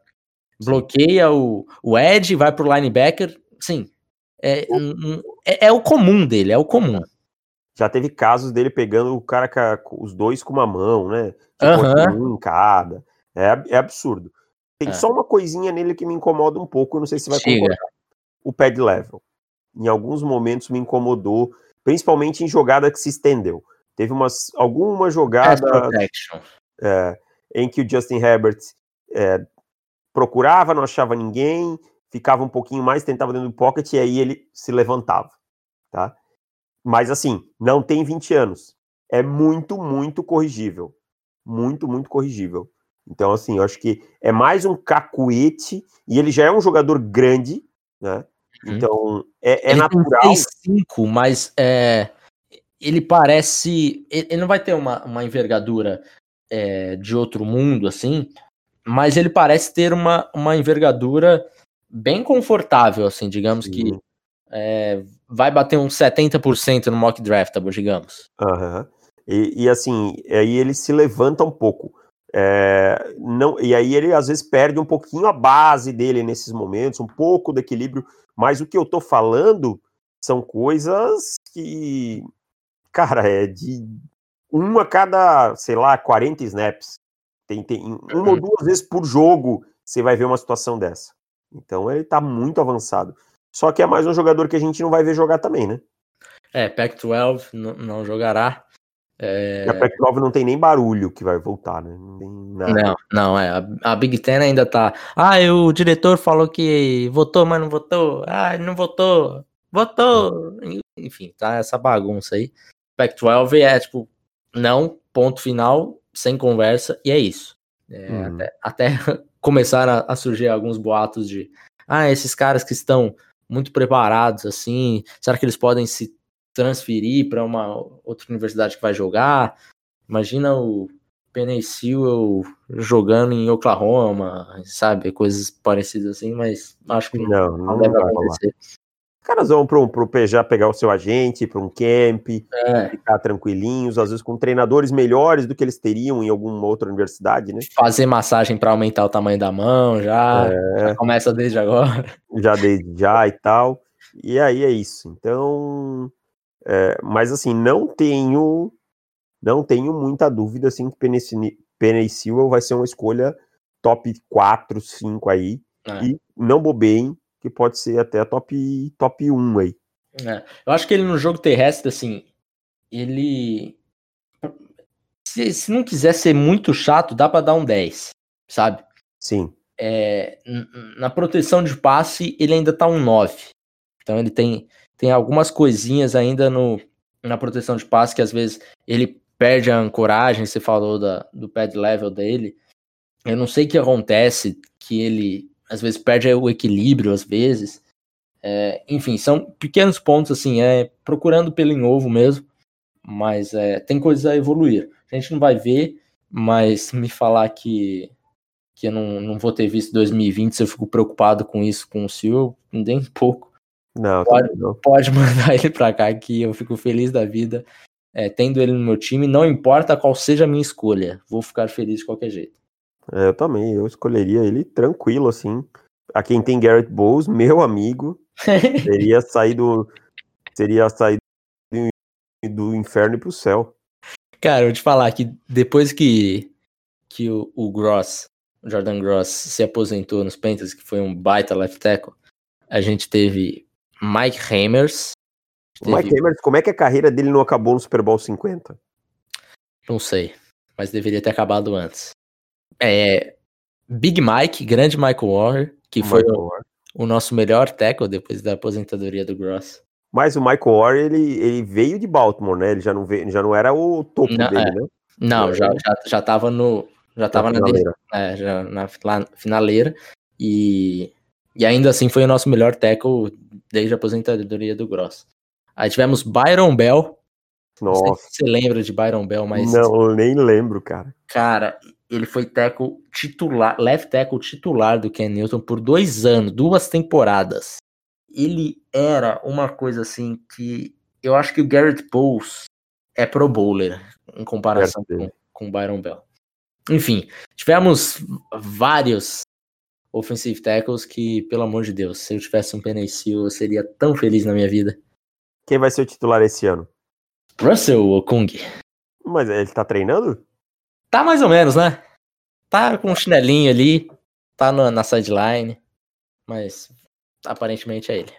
Bloqueia o, o Ed, vai pro linebacker, sim. É, é, é o comum dele, é o comum. Já teve casos dele pegando o cara com os dois com uma mão, né? Tipo, Aham. um em cada. É, é absurdo. Tem É. só uma coisinha nele que me incomoda um pouco, eu não sei se vai Diga. concordar. O pad level. Em alguns momentos me incomodou, principalmente em jogada que se estendeu. Teve umas, alguma jogada é, em que o Justin Herbert é, procurava, não achava ninguém, ficava um pouquinho mais, tentava dentro do pocket e aí ele se levantava, tá? Mas assim, não tem 20 anos. É muito, muito corrigível. Muito, muito corrigível. Então, assim, eu acho que é mais um cacuete e ele já é um jogador grande, né? Uhum. Então, é, é ele natural. tem 6'5", mas é, ele parece. Ele não vai ter uma, uma envergadura é, de outro mundo, assim, mas ele parece ter uma, uma envergadura bem confortável, assim, digamos que Sim. é, vai bater uns 70% no mock draft, digamos. Aham. E, e, assim, aí ele se levanta um pouco. É, não, e aí ele às vezes perde um pouquinho a base dele nesses momentos, um pouco do equilíbrio. Mas o que eu tô falando são coisas que, cara, é de uma a cada, sei lá, 40 snaps. Tem, tem uma ou uhum. duas vezes por jogo você vai ver uma situação dessa. Então ele tá muito avançado. Só que é mais um jogador que a gente não vai ver jogar também, né? É, Pac-12 não jogará. É... A Pac-12 não tem nem barulho que vai voltar, né? Não, não, não, é. A, Big Ten ainda tá. Ah, o diretor falou que votou, mas não votou. Ah, não votou. Votou. Enfim, tá essa bagunça aí. Pac-12 é tipo, não, ponto final, sem conversa, e é isso. É, uhum. até, até (laughs) começaram a, a, surgir alguns boatos de ah, esses caras que estão muito preparados assim, será que eles podem se transferir para uma outra universidade que vai jogar? Imagina o Penny Sewell jogando em Oklahoma, sabe? Coisas parecidas assim, mas acho que não, não, não deve acontecer. Falar caras vão para o PJ pegar o seu agente, para um camp, é. ficar tranquilinhos, às vezes com treinadores melhores do que eles teriam em alguma outra universidade, né? Fazer massagem para aumentar o tamanho da mão já, é. já, começa desde agora. Já desde já e tal. E aí é isso. Então, é, mas assim, não tenho não tenho muita dúvida assim que Penny Sewell vai ser uma escolha top 4, 5 aí. É. E não bobeiem, que pode ser até top, top 1 aí. É, eu acho que ele no jogo terrestre, assim, ele. Se, se não quiser ser muito chato, dá para dar um 10, sabe? Sim. É, na proteção de passe, ele ainda tá um 9. Então ele tem, tem algumas coisinhas ainda no, na proteção de passe que às vezes ele perde a ancoragem, você falou da, do pad level dele. Eu não sei o que acontece, que ele às vezes perde o equilíbrio, às vezes. É, enfim, são pequenos pontos, assim, é procurando pelo em ovo mesmo, mas é, tem coisas a evoluir. A gente não vai ver, mas (laughs) me falar que, que eu não, não vou ter visto 2020, se eu fico preocupado com isso com o Silvio, nem pouco. Não, pode, não. pode (laughs) mandar ele pra cá que eu fico feliz da vida. É, tendo ele no meu time, não importa qual seja a minha escolha, vou ficar feliz de qualquer jeito. É, eu também, eu escolheria ele tranquilo, assim. A quem tem Garrett Bowles, (laughs) meu amigo, teria saído, teria saído do inferno para o céu. Cara, eu vou te falar que depois que, que o, o Gross, o Jordan Gross, se aposentou nos Panthers, que foi um baita left tackle, a gente teve Mike Hammers. Mike Hammers, como é que a carreira dele não acabou no Super Bowl 50? Não sei, mas deveria ter acabado antes. É, Big Mike, grande Michael Warner, que foi o, o, nosso melhor tackle depois da aposentadoria do Gross. Mas o Michael Warner, ele, ele veio de Baltimore, né? Ele já não, veio, já não era o topo não, dele, é. né? Não, já, já, já tava no. Já tava na, finaleira. É, já na finaleira. E, e ainda assim foi o nosso melhor tackle desde a aposentadoria do Gross. Aí tivemos Byron Bell. Nossa. Não sei se você lembra de Byron Bell, mas. Não, nem lembro, cara. Cara, ele foi tackle titular, left tackle titular do Ken Newton por dois anos, duas temporadas. Ele era uma coisa assim que eu acho que o Garrett Bowles é pro bowler em comparação com, com o Byron Bell. Enfim, tivemos vários offensive tackles que, pelo amor de Deus, se eu tivesse um Penicil, eu seria tão feliz na minha vida. Quem vai ser o titular esse ano? Russell Okung. Mas ele tá treinando? Tá mais ou menos, né? Tá com um chinelinho ali, tá no, na sideline, mas aparentemente é ele.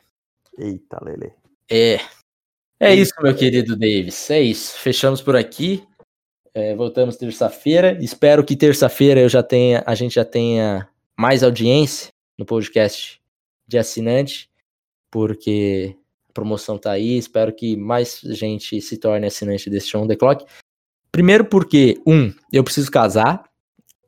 Eita, Lele. É. É isso, meu querido Davis. É isso. Fechamos por aqui. É, voltamos terça-feira. Espero que terça-feira eu já tenha, a gente já tenha mais audiência no podcast de assinante, porque a promoção tá aí. Espero que mais gente se torne assinante desse Show on the Clock. Primeiro porque, um, eu preciso casar.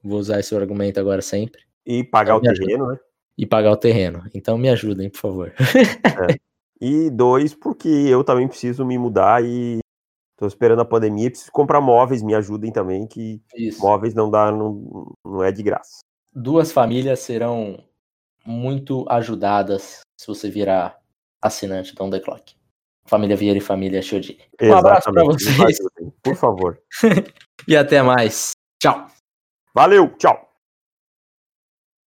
Vou usar esse argumento agora sempre. E pagar então, o terreno, né? E pagar o terreno. Então me ajudem, por favor. É. E dois, porque eu também preciso me mudar e tô esperando a pandemia, preciso comprar móveis, me ajudem também, que Isso. móveis não dá, não, não é de graça. Duas famílias serão muito ajudadas se você virar assinante do On The Clock. Família Vieira e Família Chodini. Um abraço para vocês. Por favor. (laughs) e até mais. Tchau. Valeu, tchau.